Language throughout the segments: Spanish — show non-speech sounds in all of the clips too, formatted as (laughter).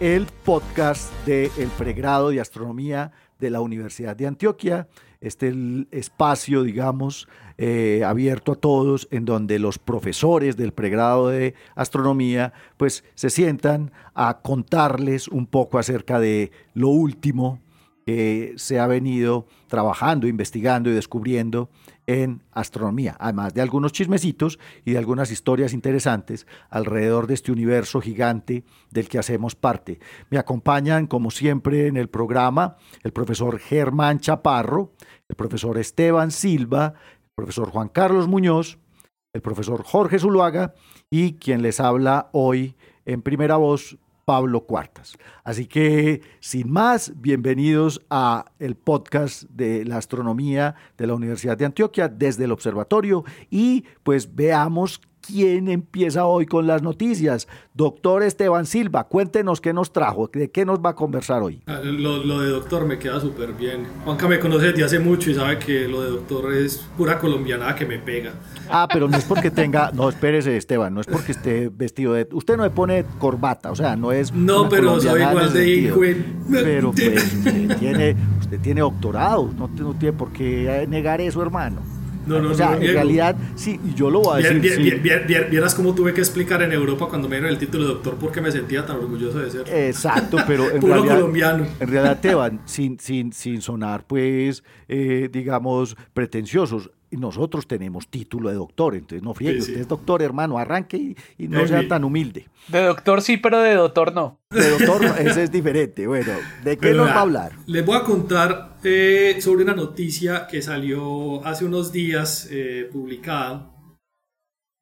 el podcast del pregrado de astronomía de la Universidad de Antioquia. Este espacio, digamos, eh, abierto a todos, en donde los profesores del pregrado de astronomía, pues se sientan a contarles un poco acerca de lo último que se ha venido trabajando, investigando y descubriendo en astronomía, además de algunos chismecitos y de algunas historias interesantes alrededor de este universo gigante del que hacemos parte. Me acompañan, como siempre, en el programa el profesor Germán Chaparro, el profesor Esteban Silva, el profesor Juan Carlos Muñoz, el profesor Jorge Zuluaga y quien les habla hoy en primera voz, Pablo Cuartas. Así que, sin más, bienvenidos a el podcast de la astronomía de la Universidad de Antioquia desde el observatorio y pues veamos quién empieza hoy con las noticias. Doctor Esteban Silva, cuéntenos qué nos trajo, de qué nos va a conversar hoy. Ah, lo, lo de doctor me queda súper bien. Juanca me conoce desde hace mucho y sabe que lo de doctor es pura colombiana que me pega. Ah, pero no es porque tenga, no, espérese Esteban, no es porque esté vestido de, usted no le pone corbata, o sea, no es... No, pero soy igual de hijo. Pero pues usted tiene, usted tiene doctorado, no, no tiene por qué negar eso, hermano. No, no, o sea, en realidad, sí, yo lo voy a decir. vieras cómo tuve que explicar en Europa cuando me dieron el título de doctor porque me sentía tan orgulloso de ser. Exacto, (laughs) pero en realidad. colombiano. En realidad, Teban, sin, sin, sin sonar, pues, eh, digamos, pretenciosos nosotros tenemos título de doctor, entonces no friegue, usted es doctor, hermano, arranque y, no sea tan humilde. De doctor sí, pero de doctor no. De doctor no, ese es diferente. Bueno, ¿de qué nos va a hablar? Les voy a contar eh, sobre una noticia que salió hace unos días eh, publicada.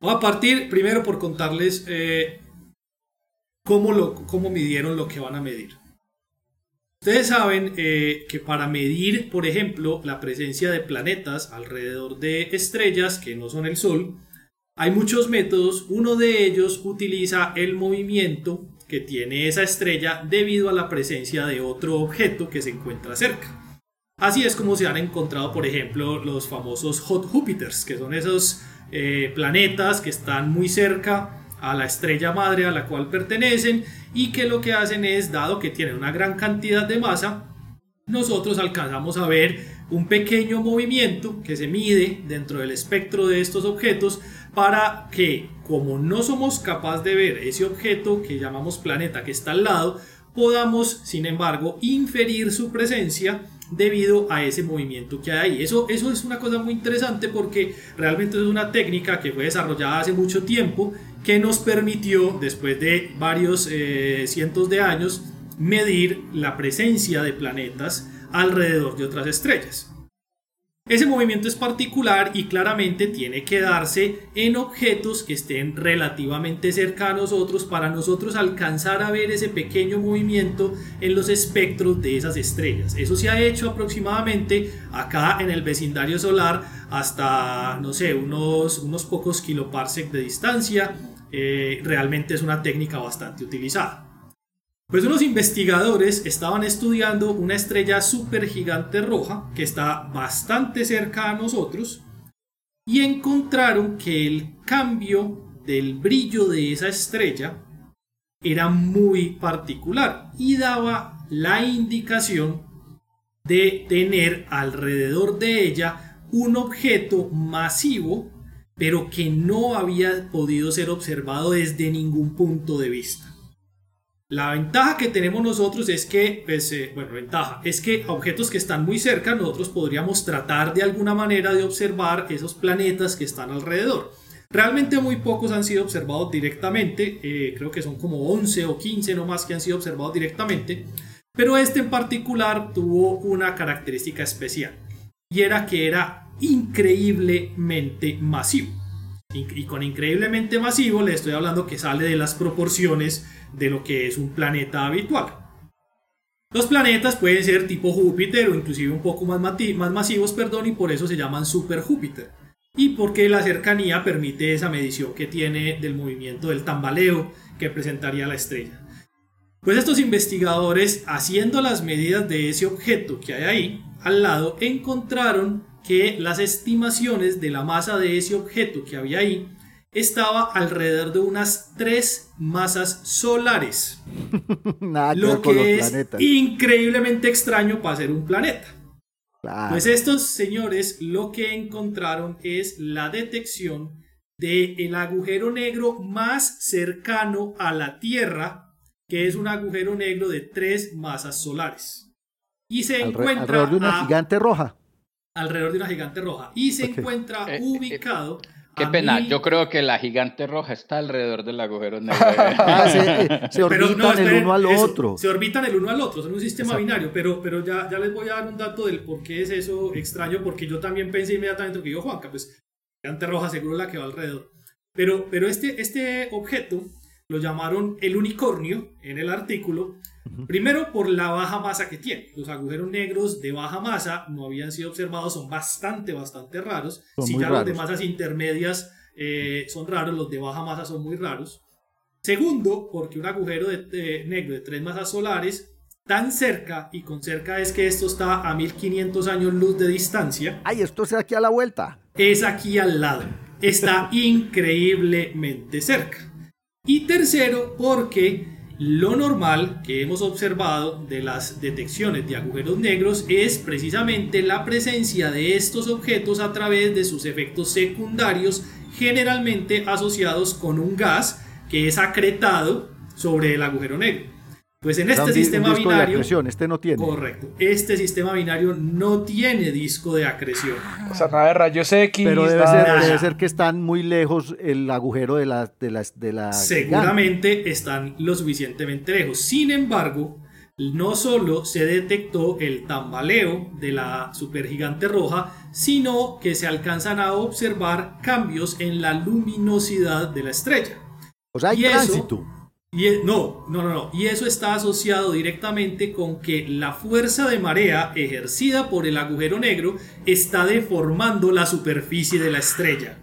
Voy a partir primero por contarles eh, cómo, lo, cómo midieron lo que van a medir. Ustedes saben eh, que para medir, por ejemplo, la presencia de planetas alrededor de estrellas que no son el Sol, hay muchos métodos. Uno de ellos utiliza el movimiento que tiene esa estrella debido a la presencia de otro objeto que se encuentra cerca. Así es como se han encontrado, por ejemplo, los famosos Hot Júpiters, que son esos eh, planetas que están muy cerca a la estrella madre a la cual pertenecen y que lo que hacen es, dado que tienen una gran cantidad de masa, nosotros alcanzamos a ver un pequeño movimiento que se mide dentro del espectro de estos objetos para que, como no somos capaces de ver ese objeto que llamamos planeta que está al lado, podamos, sin embargo, inferir su presencia debido a ese movimiento que hay ahí. Eso, eso es una cosa muy interesante porque realmente es una técnica que fue desarrollada hace mucho tiempo que nos permitió, después de varios eh, cientos de años, medir la presencia de planetas alrededor de otras estrellas. Ese movimiento es particular y claramente tiene que darse en objetos que estén relativamente cerca a nosotros para nosotros alcanzar a ver ese pequeño movimiento en los espectros de esas estrellas. Eso se ha hecho aproximadamente acá en el vecindario solar hasta, no sé, unos, unos pocos kiloparsec de distancia eh, realmente es una técnica bastante utilizada. Pues unos investigadores estaban estudiando una estrella supergigante roja que está bastante cerca a nosotros y encontraron que el cambio del brillo de esa estrella era muy particular y daba la indicación de tener alrededor de ella un objeto masivo pero que no había podido ser observado desde ningún punto de vista. La ventaja que tenemos nosotros es que, pues, eh, bueno, ventaja, es que objetos que están muy cerca, nosotros podríamos tratar de alguna manera de observar esos planetas que están alrededor. Realmente muy pocos han sido observados directamente, eh, creo que son como 11 o 15 nomás que han sido observados directamente, pero este en particular tuvo una característica especial y era que era increíblemente masivo. Y con increíblemente masivo le estoy hablando que sale de las proporciones de lo que es un planeta habitual. Los planetas pueden ser tipo Júpiter o inclusive un poco más, más masivos, perdón, y por eso se llaman super Júpiter. Y porque la cercanía permite esa medición que tiene del movimiento del tambaleo que presentaría la estrella. Pues estos investigadores, haciendo las medidas de ese objeto que hay ahí al lado, encontraron que las estimaciones de la masa de ese objeto que había ahí estaba alrededor de unas tres masas solares. (laughs) lo que es increíblemente extraño para ser un planeta. Pues estos señores lo que encontraron es la detección del el agujero negro más cercano a la Tierra, que es un agujero negro de tres masas solares. Y se encuentra alrededor de una gigante roja. Alrededor de una gigante roja. Y se encuentra eh, eh, ubicado Qué pena, yo creo que la gigante roja está alrededor del agujero negro. (laughs) Ah, (laughs) se, orbitan el uno al otro. Se orbitan el uno al otro, son un sistema binario, pero, pero ya, ya les voy a dar un dato del por qué es eso extraño, porque yo también pensé inmediatamente que yo, Juanca, pues gigante roja seguro la que va alrededor. Pero, pero este, este objeto lo llamaron el unicornio en el artículo, Primero por la baja masa que tiene. Los agujeros negros de baja masa no habían sido observados, son bastante, bastante raros. si ya los de masas intermedias eh, son raros, los de baja masa son muy raros. Segundo, porque un agujero de, negro de tres masas solares tan cerca, y con cerca es que esto está a 1500 años luz de distancia. ¡Ay, esto es aquí a la vuelta! Es aquí al lado. Está (laughs) increíblemente cerca. Y tercero, porque lo normal que hemos observado de las detecciones de agujeros negros es precisamente la presencia de estos objetos a través de sus efectos secundarios generalmente asociados con un gas que es acretado sobre el agujero negro. Pues en este sistema binario. este no tiene. Correcto. Este sistema binario no tiene disco de acreción. O sea, nada de rayos X. Pero debe ser, que están muy lejos el agujero de la. De la, de la Seguramente están lo suficientemente lejos. Sin embargo, no solo se detectó el tambaleo de la supergigante roja, sino que se alcanzan a observar cambios en la luminosidad de la estrella. O sea, hay tránsito. Y no, no, no, no. Y eso está asociado directamente con que la fuerza de marea ejercida por el agujero negro está deformando la superficie de la estrella.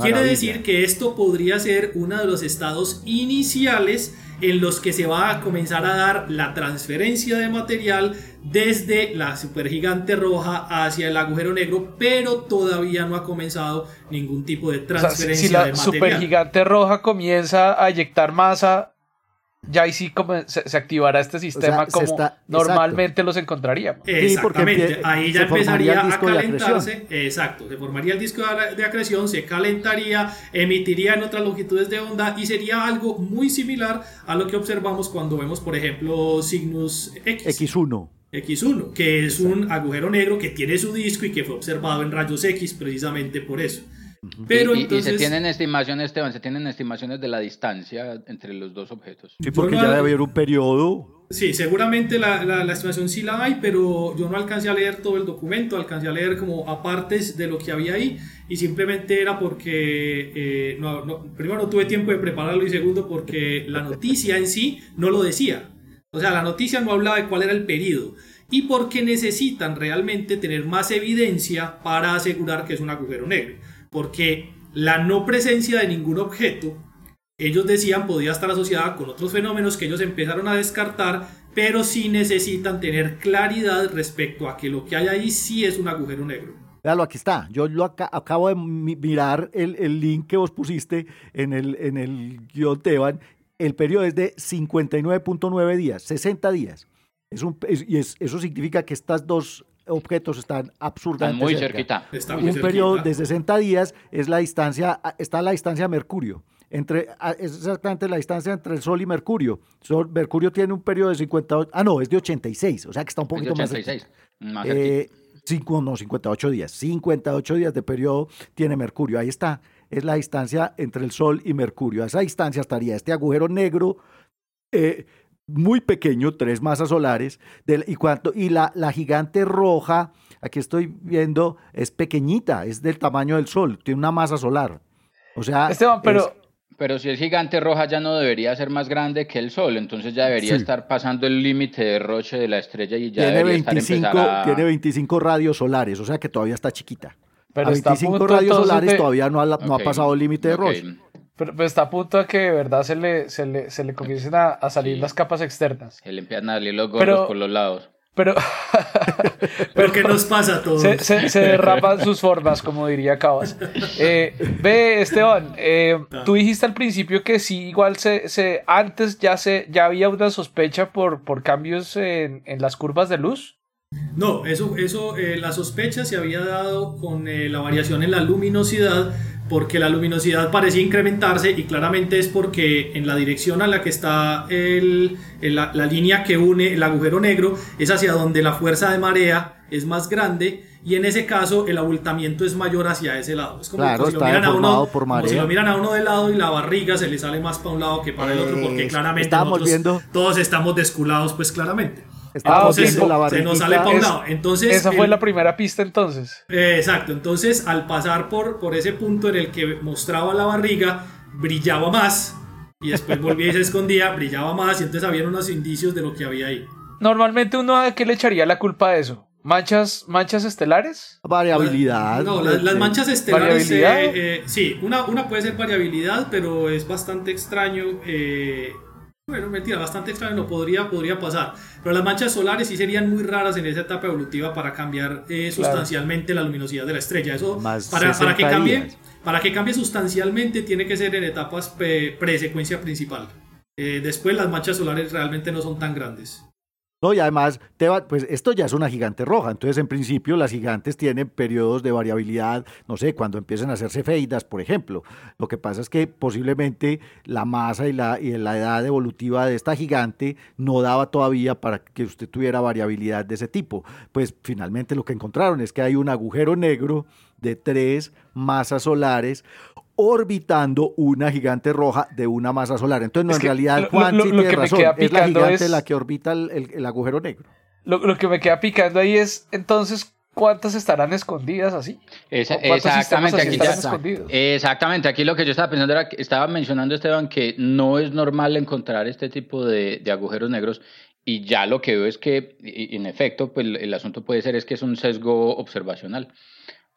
Quiere decir que esto podría ser uno de los estados iniciales en los que se va a comenzar a dar la transferencia de material desde la supergigante roja hacia el agujero negro, pero todavía no ha comenzado ningún tipo de transferencia si, la supergigante roja comienza a eyectar masa ya ahí sí como se, activará este sistema como normalmente los encontraríamos. Exactamente, ahí ya empezaría a calentarse, exacto, se formaría el disco de acreción, se calentaría, emitiría en otras longitudes de onda y sería algo muy similar a lo que observamos cuando vemos, por ejemplo, Cygnus X. X1. X1, que es un agujero negro que tiene su disco y que fue observado en rayos X precisamente por eso. Pero y, se tienen estimaciones, Esteban, se tienen estimaciones de la distancia entre los dos objetos. Sí, porque ya debe haber un periodo. Sí, seguramente la, la, estimación sí la hay, pero yo no alcancé a leer todo el documento, alcancé a leer como apartes de lo que había ahí y simplemente era porque, eh, no, primero no tuve tiempo de prepararlo y segundo porque la noticia en sí no lo decía. O sea, la noticia no hablaba de cuál era el periodo y porque necesitan realmente tener más evidencia para asegurar que es un agujero negro porque la no presencia de ningún objeto, ellos decían, podía estar asociada con otros fenómenos que ellos empezaron a descartar, pero sí necesitan tener claridad respecto a que lo que hay ahí sí es un agujero negro. Véalo, aquí está. Yo lo acabo de mirar el, link que vos pusiste en el, en el guion Teban. El periodo es de 59.9 días, 60 días. Es un, y eso significa que estas dos objetos están absurdamente muy cerquita. un periodo de 60 días es la distancia, está la distancia Mercurio. Entre, es exactamente la distancia entre el Sol y Mercurio. Sol, Mercurio tiene un periodo de 58, ah no, es de 86, o sea que está un poquito más, más eh, cinco, no, 58 días, 58 días de periodo tiene Mercurio, ahí está, es la distancia entre el Sol y Mercurio. A esa distancia estaría este agujero negro eh, muy pequeño, tres masas solares, y, cuánto, y la, la gigante roja, aquí estoy viendo, es pequeñita, es del tamaño del Sol, tiene una masa solar. O sea, Esteban, pero, Pero si es gigante roja ya no debería ser más grande que el Sol, entonces ya debería estar pasando el límite de roche de la estrella y ya tiene debería 25, estar Tiene 25 radios solares, o sea que todavía está chiquita. Pero a 25 radios solares todavía no ha, no ha pasado el límite de roche. Pero, está a punto de que de verdad se le, se le, se le comiencen a, salir las capas externas. Se le empiezan a salir los gordos por los lados. Pero, (laughs) pero ¿qué nos pasa a todos? Se, derrapan sus formas, como diría Cabas. Eh, ve, Esteban, eh, ah. tú dijiste al principio que sí, igual se, se antes ya se ya había una sospecha por, por cambios en, en las curvas de luz. No, eso, eso eh, la sospecha se había dado con la variación en la luminosidad porque la luminosidad parecía incrementarse y claramente es porque en la dirección a la que está el, la, línea que une el agujero negro es hacia donde la fuerza de marea es más grande y en ese caso el abultamiento es mayor hacia ese lado. Es como, si, lo miran a uno, por si lo miran a uno de lado y la barriga se le sale más para un lado que para el otro porque claramente todos estamos desculados pues claramente. Ah, se nos sale para un lado. Entonces, esa fue la primera pista entonces. Eh, exacto, entonces al pasar por, por ese punto en el que mostraba la barriga, brillaba más y después volvía y se escondía, brillaba más y entonces había unos indicios de lo que había ahí. Normalmente uno a qué le echaría la culpa de eso. ¿Manchas, manchas estelares? Variabilidad. No, las, manchas estelares. Eh, eh, sí, una, una puede ser variabilidad, pero es bastante extraño. Eh, bueno, mentira, bastante extraño, no podría, podría pasar. Pero las manchas solares sí serían muy raras en esa etapa evolutiva para cambiar eh, sustancialmente la luminosidad de la estrella. Eso, para, para, que cambie, para que cambie sustancialmente, tiene que ser en etapas pre-secuencia principal. Eh, después las manchas solares realmente no son tan grandes. No, y además, pues esto ya es una gigante roja, entonces en principio las gigantes tienen periodos de variabilidad, no sé, cuando empiezan a hacerse feidas, por ejemplo. Lo que pasa es que posiblemente la masa y la, y la edad evolutiva de esta gigante no daba todavía para que usted tuviera variabilidad de ese tipo. Pues finalmente lo que encontraron es que hay un agujero negro de tres masas solares orbitando una gigante roja de una masa solar. Entonces, no, en realidad, Juan sí tiene razón. Es la gigante la que orbita el, agujero negro. Lo, que me queda picando ahí es, entonces, ¿cuántas estarán escondidas así? exactamente, aquí exactamente, aquí lo que yo estaba pensando era que estaba mencionando Esteban que no es normal encontrar este tipo de, agujeros negros y ya lo que veo es que, en efecto, pues el asunto puede ser es que es un sesgo observacional,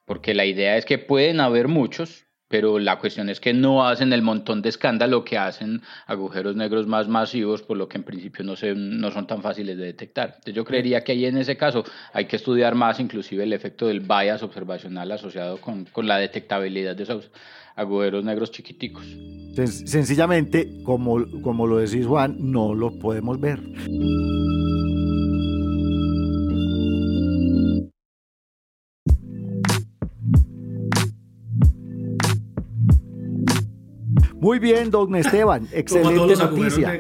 porque la idea es que pueden haber muchos, pero la cuestión es que no hacen el montón de escándalo que hacen agujeros negros más masivos, por lo que en principio no, se, no son tan fáciles de detectar. Entonces yo creería que ahí en ese caso hay que estudiar más inclusive el efecto del bias observacional asociado con, con la detectabilidad de esos agujeros negros chiquiticos. Sencillamente, como, como lo decís Juan, no lo podemos ver. Muy bien, don Esteban. Excelente noticia.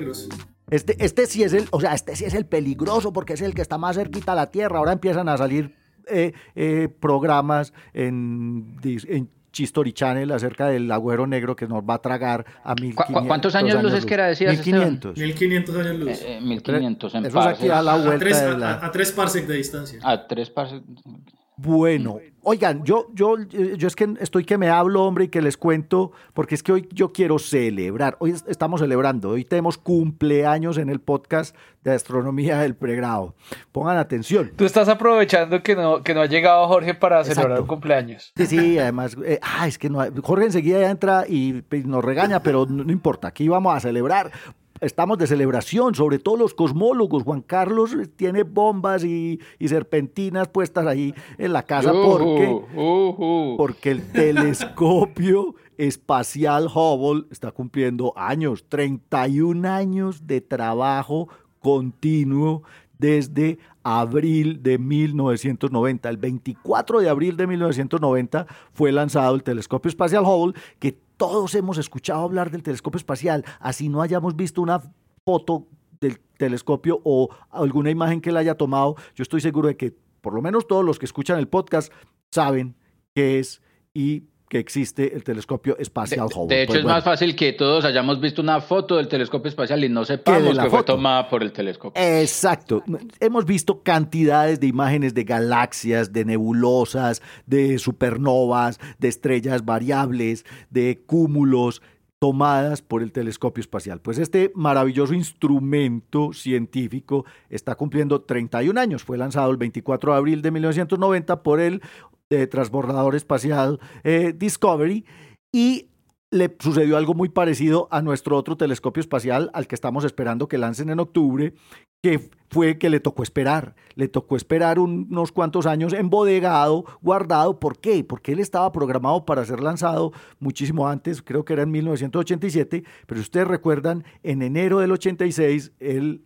Este, este sí es el, o sea, este sí es el peligroso porque es el que está más cerquita a la Tierra. Ahora empiezan a salir eh, eh, programas en, en Chistori Channel acerca del agüero negro que nos va a tragar a 1500 ¿Cuántos años, luz es que era, decías 1500. 1500 años luz. Eh, 1500 en Eso es aquí a la vuelta a tres, de la... a, a tres parsecs de distancia. A tres parsecs. Bueno, oigan, yo, yo, yo es que estoy que me hablo, hombre, y que les cuento, porque es que hoy yo quiero celebrar. Hoy estamos celebrando, hoy tenemos cumpleaños en el podcast de astronomía del pregrado. Pongan atención. Tú estás aprovechando que no, que no ha llegado Jorge para celebrar un cumpleaños. Sí, sí, además, eh, ah, es que no, Jorge enseguida ya entra y, y nos regaña, pero no, no importa, aquí vamos a celebrar estamos de celebración, sobre todo los cosmólogos. Juan Carlos tiene bombas y, serpentinas puestas ahí en la casa porque, porque el telescopio espacial Hubble está cumpliendo años, 31 años de trabajo continuo desde abril de 1990. El 24 de abril de 1990 fue lanzado el telescopio espacial Hubble, que todos hemos escuchado hablar del telescopio espacial, así no hayamos visto una foto del telescopio o alguna imagen que él haya tomado, yo estoy seguro de que por lo menos todos los que escuchan el podcast saben qué es y que existe el telescopio espacial Hubble. De hecho, pues es más fácil que todos hayamos visto una foto del telescopio espacial y no sepamos que, fue tomada por el telescopio. Exacto. Hemos visto cantidades de imágenes de galaxias, de nebulosas, de supernovas, de estrellas variables, de cúmulos, tomadas por el telescopio espacial. Pues este maravilloso instrumento científico está cumpliendo 31 años. Fue lanzado el 24 de abril de 1990 por el eh, transbordador espacial eh, Discovery y le sucedió algo muy parecido a nuestro otro telescopio espacial al que estamos esperando que lancen en octubre, que fue que le tocó esperar. Le tocó esperar unos cuantos años embodegado, guardado. ¿Por qué? Porque él estaba programado para ser lanzado muchísimo antes, creo que era en 1987, pero ustedes recuerdan, en enero del 86 él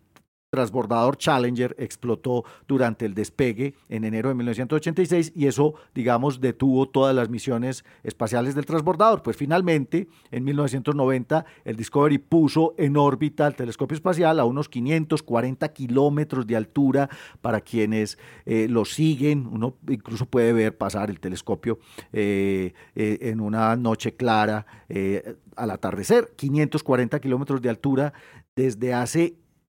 transbordador Challenger explotó durante el despegue en enero de 1986 y eso, digamos, detuvo todas las misiones espaciales del transbordador. Pues finalmente, en 1990, el Discovery puso en órbita el telescopio espacial a unos 540 kilómetros de altura para quienes eh, lo siguen. Uno incluso puede ver pasar el telescopio eh, eh, en una noche clara al atardecer. 540 kilómetros de altura desde hace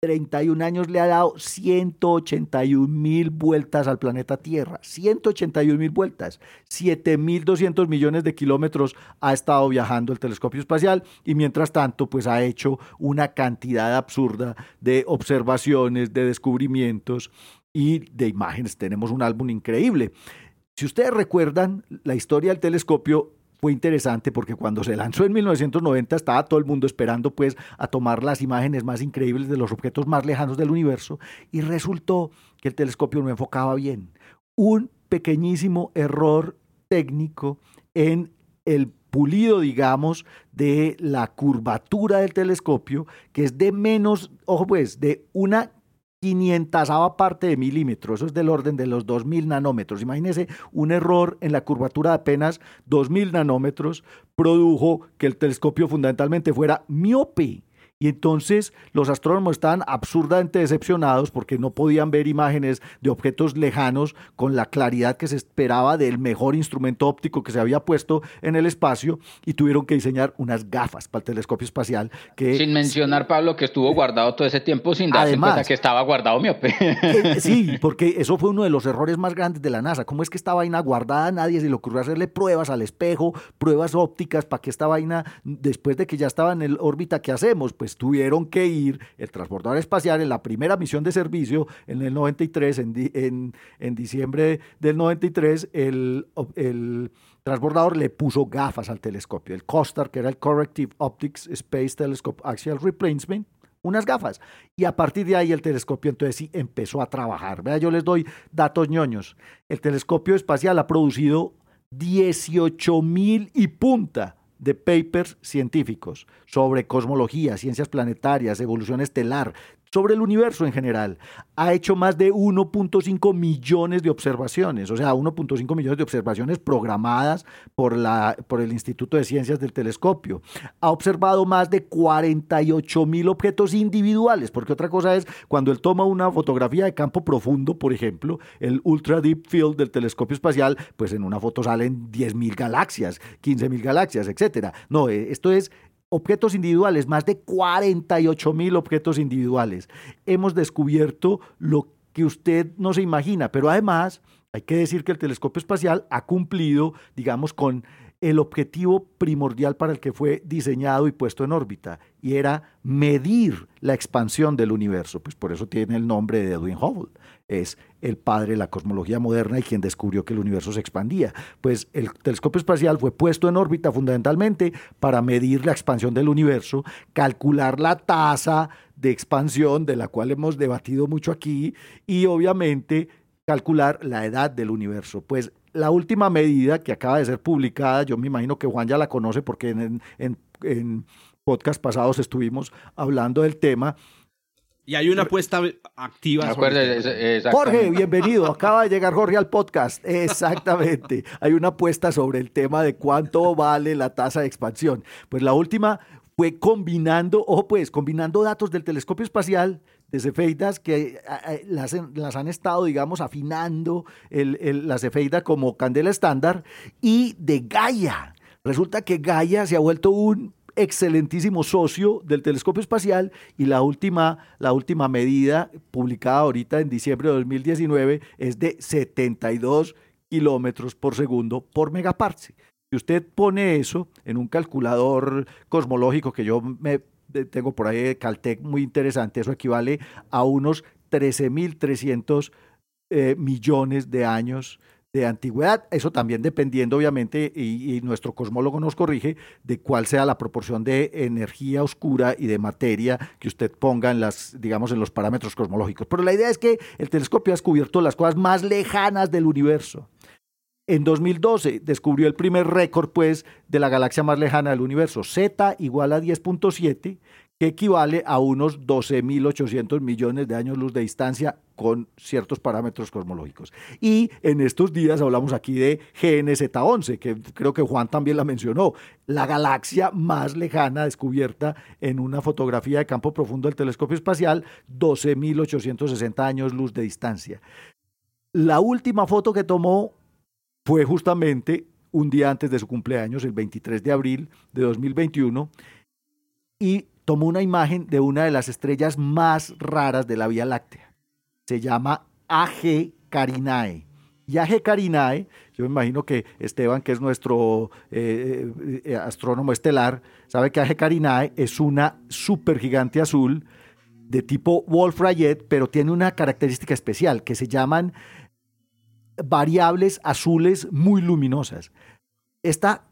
31 años le ha dado 181 mil vueltas al planeta Tierra. 181 mil vueltas. 7.200 millones de kilómetros ha estado viajando el telescopio espacial y mientras tanto pues ha hecho una cantidad absurda de observaciones, de descubrimientos y de imágenes. Tenemos un álbum increíble. Si ustedes recuerdan la historia del telescopio, fue interesante porque cuando se lanzó en 1990 estaba todo el mundo esperando pues a tomar las imágenes más increíbles de los objetos más lejanos del universo y resultó que el telescopio no enfocaba bien. Un pequeñísimo error técnico en el pulido, digamos, de la curvatura del telescopio, que es de menos, ojo pues, de una 500 parte de milímetro, eso es del orden de los 2000 nanómetros. Imagínense, un error en la curvatura de apenas 2000 nanómetros produjo que el telescopio fundamentalmente fuera miope. Y entonces los astrónomos estaban absurdamente decepcionados porque no podían ver imágenes de objetos lejanos con la claridad que se esperaba del mejor instrumento óptico que se había puesto en el espacio y tuvieron que diseñar unas gafas para el telescopio espacial. Que, sin mencionar, Pablo, que estuvo guardado todo ese tiempo sin darse Además, cuenta que estaba guardado miope. Sí, porque eso fue uno de los errores más grandes de la NASA. ¿Cómo es que esta vaina guardada nadie se le ocurrió hacerle pruebas al espejo, pruebas ópticas para que esta vaina, después de que ya estaba en el órbita, ¿qué hacemos? Pues tuvieron que ir el transbordador espacial en la primera misión de servicio en el 93, en, en, diciembre del 93, el, el transbordador le puso gafas al telescopio, el COSTAR, que era el Corrective Optics Space Telescope Axial Replacement, unas gafas. Y a partir de ahí el telescopio entonces sí empezó a trabajar. Vea, yo les doy datos ñoños. El telescopio espacial ha producido 18 mil y punta de papers científicos sobre cosmología, ciencias planetarias, evolución estelar, sobre el universo en general. Ha hecho más de 1.5 millones de observaciones, o sea, 1.5 millones de observaciones programadas por, la, por el Instituto de Ciencias del Telescopio. Ha observado más de 48 mil objetos individuales, porque otra cosa es cuando él toma una fotografía de campo profundo, por ejemplo, el Ultra Deep Field del telescopio espacial, pues en una foto salen 10 mil galaxias, 15 mil galaxias, etc. No, eh, esto es objetos individuales, más de 48 mil objetos individuales. Hemos descubierto lo que usted no se imagina, pero además hay que decir que el telescopio espacial ha cumplido, digamos, con el objetivo primordial para el que fue diseñado y puesto en órbita, y era medir la expansión del universo. Pues por eso tiene el nombre de Edwin Hubble. Es el padre de la cosmología moderna y quien descubrió que el universo se expandía. Pues el telescopio espacial fue puesto en órbita fundamentalmente para medir la expansión del universo, calcular la tasa de expansión de la cual hemos debatido mucho aquí y obviamente calcular la edad del universo. Pues la última medida que acaba de ser publicada, yo me imagino que Juan ya la conoce porque en, en, podcast pasados estuvimos hablando del tema. Y hay una apuesta activa. Jorge, bienvenido. (laughs) Acaba de llegar Jorge al podcast. Exactamente. Hay una apuesta sobre el tema de cuánto vale la tasa de expansión. Pues la última fue combinando, ojo pues, combinando datos del telescopio espacial de cefeidas que las, las, han estado, digamos, afinando el, la cefeida como candela estándar y de Gaia. Resulta que Gaia se ha vuelto un excelentísimo socio del telescopio espacial y la última, la última medida publicada ahorita en diciembre de 2019 es de 72 kilómetros por segundo por megaparse. Si usted pone eso en un calculador cosmológico que yo me tengo por ahí de Caltech muy interesante, eso equivale a unos 13.300 eh, millones de años de antigüedad, eso también dependiendo obviamente, y, nuestro cosmólogo nos corrige, de cuál sea la proporción de energía oscura y de materia que usted ponga en las, digamos, en los parámetros cosmológicos. Pero la idea es que el telescopio ha descubierto las cosas más lejanas del universo. En 2012 descubrió el primer récord, pues, de la galaxia más lejana del universo, Z igual a 10.7, que equivale a unos 12.800 millones de años luz de distancia con ciertos parámetros cosmológicos. Y en estos días hablamos aquí de GNZ11, que creo que Juan también la mencionó, la galaxia más lejana descubierta en una fotografía de campo profundo del telescopio espacial, 12.860 años luz de distancia. La última foto que tomó fue justamente un día antes de su cumpleaños, el 23 de abril de 2021, y tomó una imagen de una de las estrellas más raras de la Vía Láctea. Se llama AG Carinae. Y AG Carinae, yo me imagino que Esteban, que es nuestro eh, eh, astrónomo estelar, sabe que AG Carinae es una supergigante azul de tipo Wolf-Rayet, pero tiene una característica especial que se llaman variables azules muy luminosas. Esta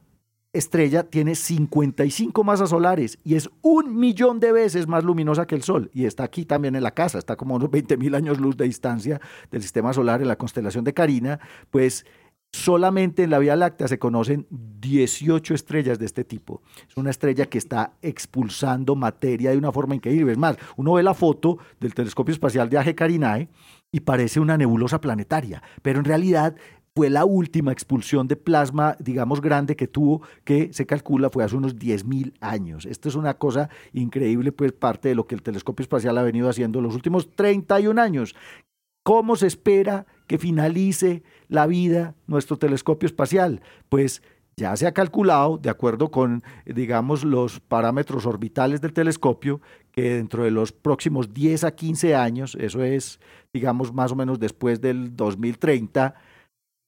estrella tiene 55 masas solares y es un millón de veces más luminosa que el Sol. Y está aquí también en la casa, está como unos 20 mil años luz de distancia del sistema solar en la constelación de Carina. Pues solamente en la Vía Láctea se conocen 18 estrellas de este tipo. Es una estrella que está expulsando materia de una forma increíble. Es más, uno ve la foto del telescopio espacial de AG Carinae y parece una nebulosa planetaria, pero en realidad fue la última expulsión de plasma, digamos, grande que tuvo, que se calcula fue hace unos 10.000 años. Esto es una cosa increíble, pues parte de lo que el telescopio espacial ha venido haciendo los últimos 31 años. ¿Cómo se espera que finalice la vida nuestro telescopio espacial? Pues ya se ha calculado, de acuerdo con, digamos, los parámetros orbitales del telescopio, que dentro de los próximos 10 a 15 años, eso es, digamos, más o menos después del 2030,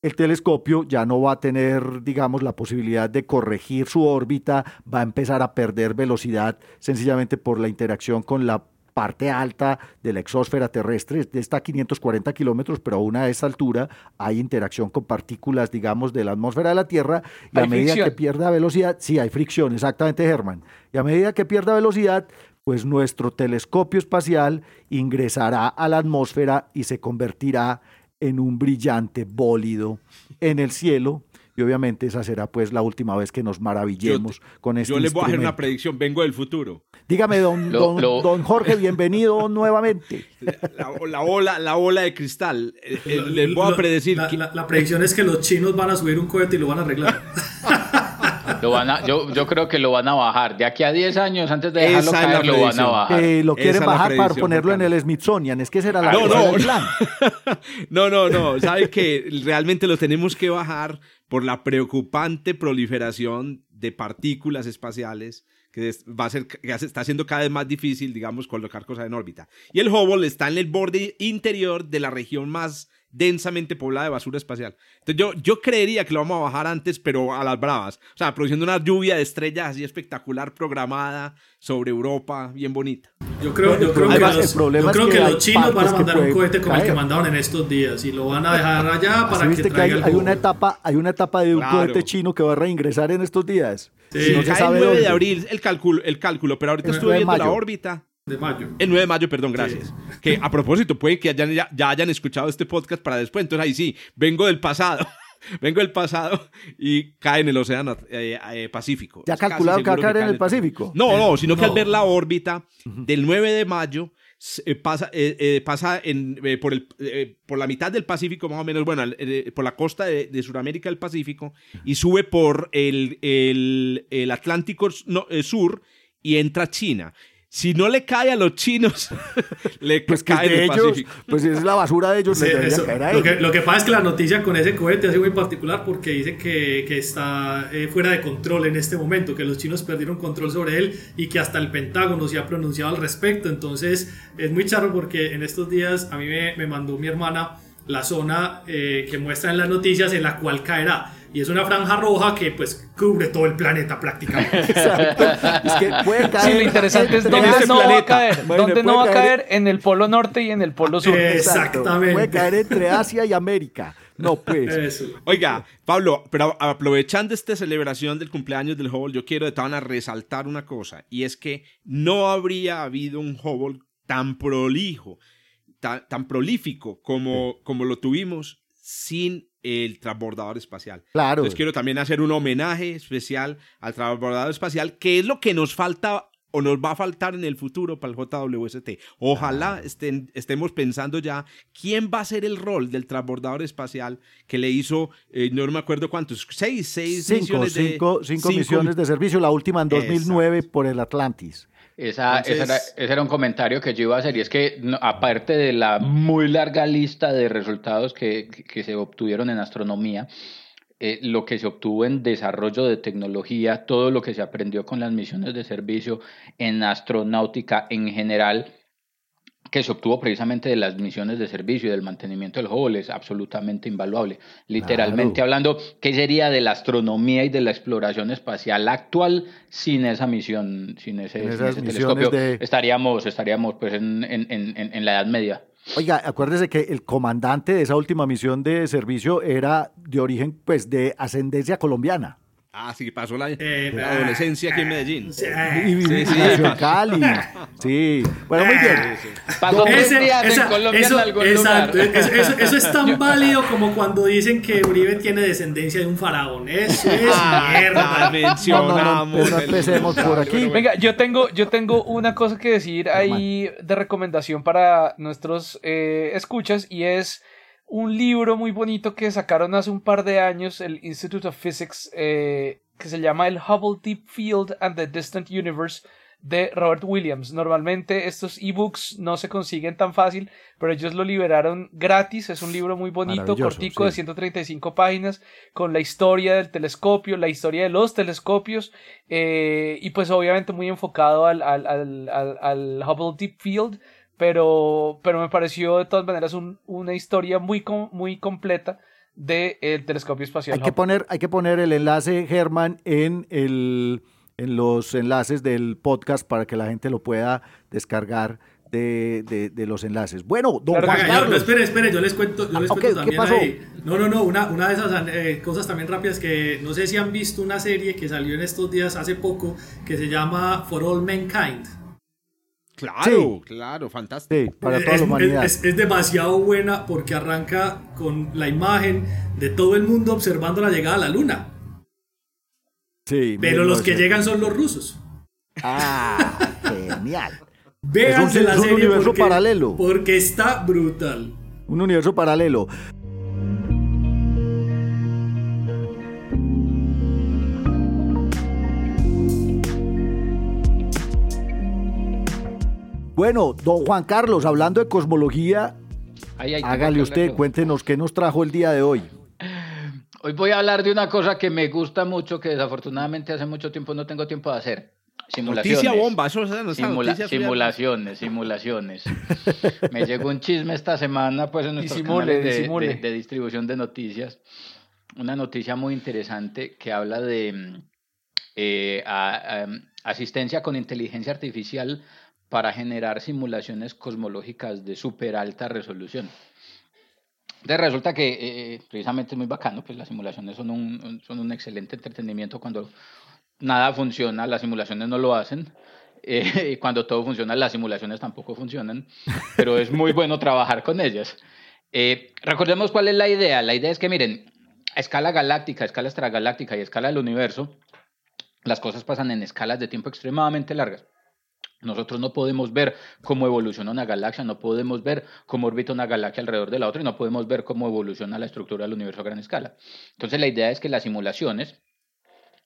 el telescopio ya no va a tener, digamos, la posibilidad de corregir su órbita, va a empezar a perder velocidad sencillamente por la interacción con la parte alta de la exósfera terrestre, está a 540 kilómetros, pero aún a esa altura hay interacción con partículas, digamos, de la atmósfera de la Tierra, y a medida que pierda velocidad, sí, hay fricción, exactamente, Germán, y a medida que pierda velocidad, pues nuestro telescopio espacial ingresará a la atmósfera y se convertirá en un brillante bólido en el cielo. Y obviamente esa será pues la última vez que nos maravillemos con este Yo les voy a hacer una predicción, vengo del futuro. Dígame, don, don, Jorge, bienvenido (laughs) nuevamente. La, ola, la ola de cristal. Eh, eh, les voy a predecir. La, la predicción es que los chinos van a subir un cohete y lo van a arreglar. (laughs) Lo van a, yo, yo creo que lo van a bajar. De aquí a 10 años, antes de dejarlo caer, lo van a bajar. Eh, lo quieren bajar para ponerlo en el Smithsonian. Es que será la no, no. plan. (laughs) no, no, no. Sabe que realmente lo tenemos que bajar por la preocupante proliferación de partículas espaciales que va a ser que está haciendo cada vez más difícil, digamos, colocar cosas en órbita. Y el Hubble está en el borde interior de la región más densamente poblada de basura espacial. Entonces yo, yo creería que lo vamos a bajar antes, pero a las bravas. O sea, produciendo una lluvia de estrellas así espectacular programada sobre Europa, bien bonita. Yo creo, yo creo que, los, yo creo que, los chinos van a mandar un cohete como el que mandaron en estos días y lo van a dejar allá (laughs) para que, que hay, hay una etapa hay una etapa de un cohete chino que va a reingresar en estos días. Sí. no se sabe el 9 de abril el cálculo, el cálculo, pero ahorita estuve viendo la órbita de mayo. El 9 de mayo, perdón, gracias. Que a propósito, puede que ya, hayan escuchado este podcast para después. Entonces ahí sí, vengo del pasado. (laughs) vengo del pasado y cae en el Océano eh, eh, Pacífico. ¿Ya calculado que va a caer en el Pacífico? No, no, sino que al ver la órbita del 9 de mayo eh, pasa, pasa en, por, el, por la mitad del Pacífico, más o menos, bueno, por la costa de, de Sudamérica del Pacífico y sube por el, el, el Atlántico Sur y entra a China si no le cae a los chinos, (laughs) le pues cae de ellos, Pues es la basura de ellos. lo, que, pasa es que la noticia con ese cohete es muy particular porque dice que, que está eh, fuera de control en este momento, que los chinos perdieron control sobre él y que hasta el Pentágono se ha pronunciado al respecto. Entonces es muy charro porque en estos días a mí me, me mandó mi hermana la zona eh, que muestra en las noticias en la cual caerá y es una franja roja que pues cubre todo el planeta prácticamente. (laughs) Exacto. Es que puede caer. Sí, lo interesante es dónde no va a caer. ¿Dónde no va a caer? En el polo norte y en el polo sur. Exactamente. Puede caer entre Asia y América. No, pues. Oiga, Pablo, pero aprovechando esta celebración del cumpleaños del Hubble, yo quiero de todas resaltar una cosa, y es que no habría habido un Hubble tan prolijo, tan, prolífico como, como lo tuvimos sin el transbordador espacial. Claro. Entonces quiero también hacer un homenaje especial al transbordador espacial, que es lo que nos falta o nos va a faltar en el futuro para el JWST. Ojalá estén, estemos pensando ya quién va a ser el rol del transbordador espacial que le hizo, eh, no me acuerdo cuántos, seis, seis cinco, misiones de... Cinco, cinco, misiones de servicio, la última en 2009 por el Atlantis. Esa, ese era un comentario que yo iba a hacer y es que aparte de la muy larga lista de resultados que, que se obtuvieron en astronomía, eh, lo que se obtuvo en desarrollo de tecnología, todo lo que se aprendió con las misiones de servicio en astronáutica en general, que se obtuvo precisamente de las misiones de servicio y del mantenimiento del Hubble es absolutamente invaluable. Literalmente hablando, ¿qué sería de la astronomía y de la exploración espacial actual sin esa misión, sin ese, telescopio? Estaríamos, estaríamos pues en, en, en, en la Edad Media. Oiga, acuérdese que el comandante de esa última misión de servicio era de origen, pues, de ascendencia colombiana. Ah, sí, pasó la, eh, adolescencia aquí en Medellín. Sí, sí, sí, Cali. (laughs) Sí, bueno, muy bien. Pasó tres días en Colombia eso, en algún exacto, lugar. Eso, eso, es (laughs) tan válido como cuando dicen que Uribe tiene descendencia de un faraón. Eso es ah, mierda. Mencionamos. No, empecemos por aquí. Venga, yo tengo, yo tengo una cosa que decir ahí de recomendación para nuestros eh, escuchas y es un libro muy bonito que sacaron hace un par de años el Institute of Physics eh, que se llama el Hubble Deep Field and the Distant Universe de Robert Williams. Normalmente estos ebooks no se consiguen tan fácil, pero ellos lo liberaron gratis. Es un libro muy bonito, cortico de 135 páginas, con la historia del telescopio, la historia de los telescopios, eh, y pues obviamente muy enfocado al, al, al, al Hubble Deep Field pero, pero me pareció de todas maneras una historia muy, muy completa del telescopio espacial. Hay que, poner, hay que poner el enlace, Germán, en, el, en los enlaces del podcast para que la gente lo pueda descargar. De, de, los enlaces. Bueno, don Juan Carlos. espere, espere, yo les cuento, yo les ah, cuento también ahí. No, no, no, una, una de esas eh, cosas también rápidas que no sé si han visto una serie que salió en estos días hace poco que se llama For All Mankind. Claro, claro, fantástico. para toda la humanidad. Es, demasiado buena porque arranca con la imagen de todo el mundo observando la llegada a la luna. Sí. Pero los que llegan son los rusos. Ah, (laughs) genial. Véanse la serie un universo paralelo. Porque está brutal. Un universo paralelo. Bueno, don Juan Carlos, hablando de cosmología, hágale usted, cuéntenos qué nos trajo el día de hoy. Hoy voy a hablar de una cosa que me gusta mucho, que desafortunadamente hace mucho tiempo no tengo tiempo de hacer. Simulaciones. Noticia bomba, eso es Simulaciones, simulaciones. (laughs) me llegó un chisme esta semana pues en nuestros canales de, distribución de noticias. Una noticia muy interesante que habla de eh, asistencia con inteligencia artificial para generar simulaciones cosmológicas de súper alta resolución. Entonces resulta que eh, eh, precisamente es muy bacano, pues las simulaciones son un, son un excelente entretenimiento cuando nada funciona, las simulaciones no lo hacen. (laughs) Eh, cuando todo funciona, las simulaciones tampoco funcionan, pero es muy bueno trabajar con ellas. recordemos cuál es la idea. La idea es que, miren, a escala galáctica, a escala extragaláctica y a escala del universo, las cosas pasan en escalas de tiempo extremadamente largas. Nosotros no podemos ver cómo evoluciona una galaxia, no podemos ver cómo orbita una galaxia alrededor de la otra y no podemos ver cómo evoluciona la estructura del universo a gran escala. Entonces la idea es que las simulaciones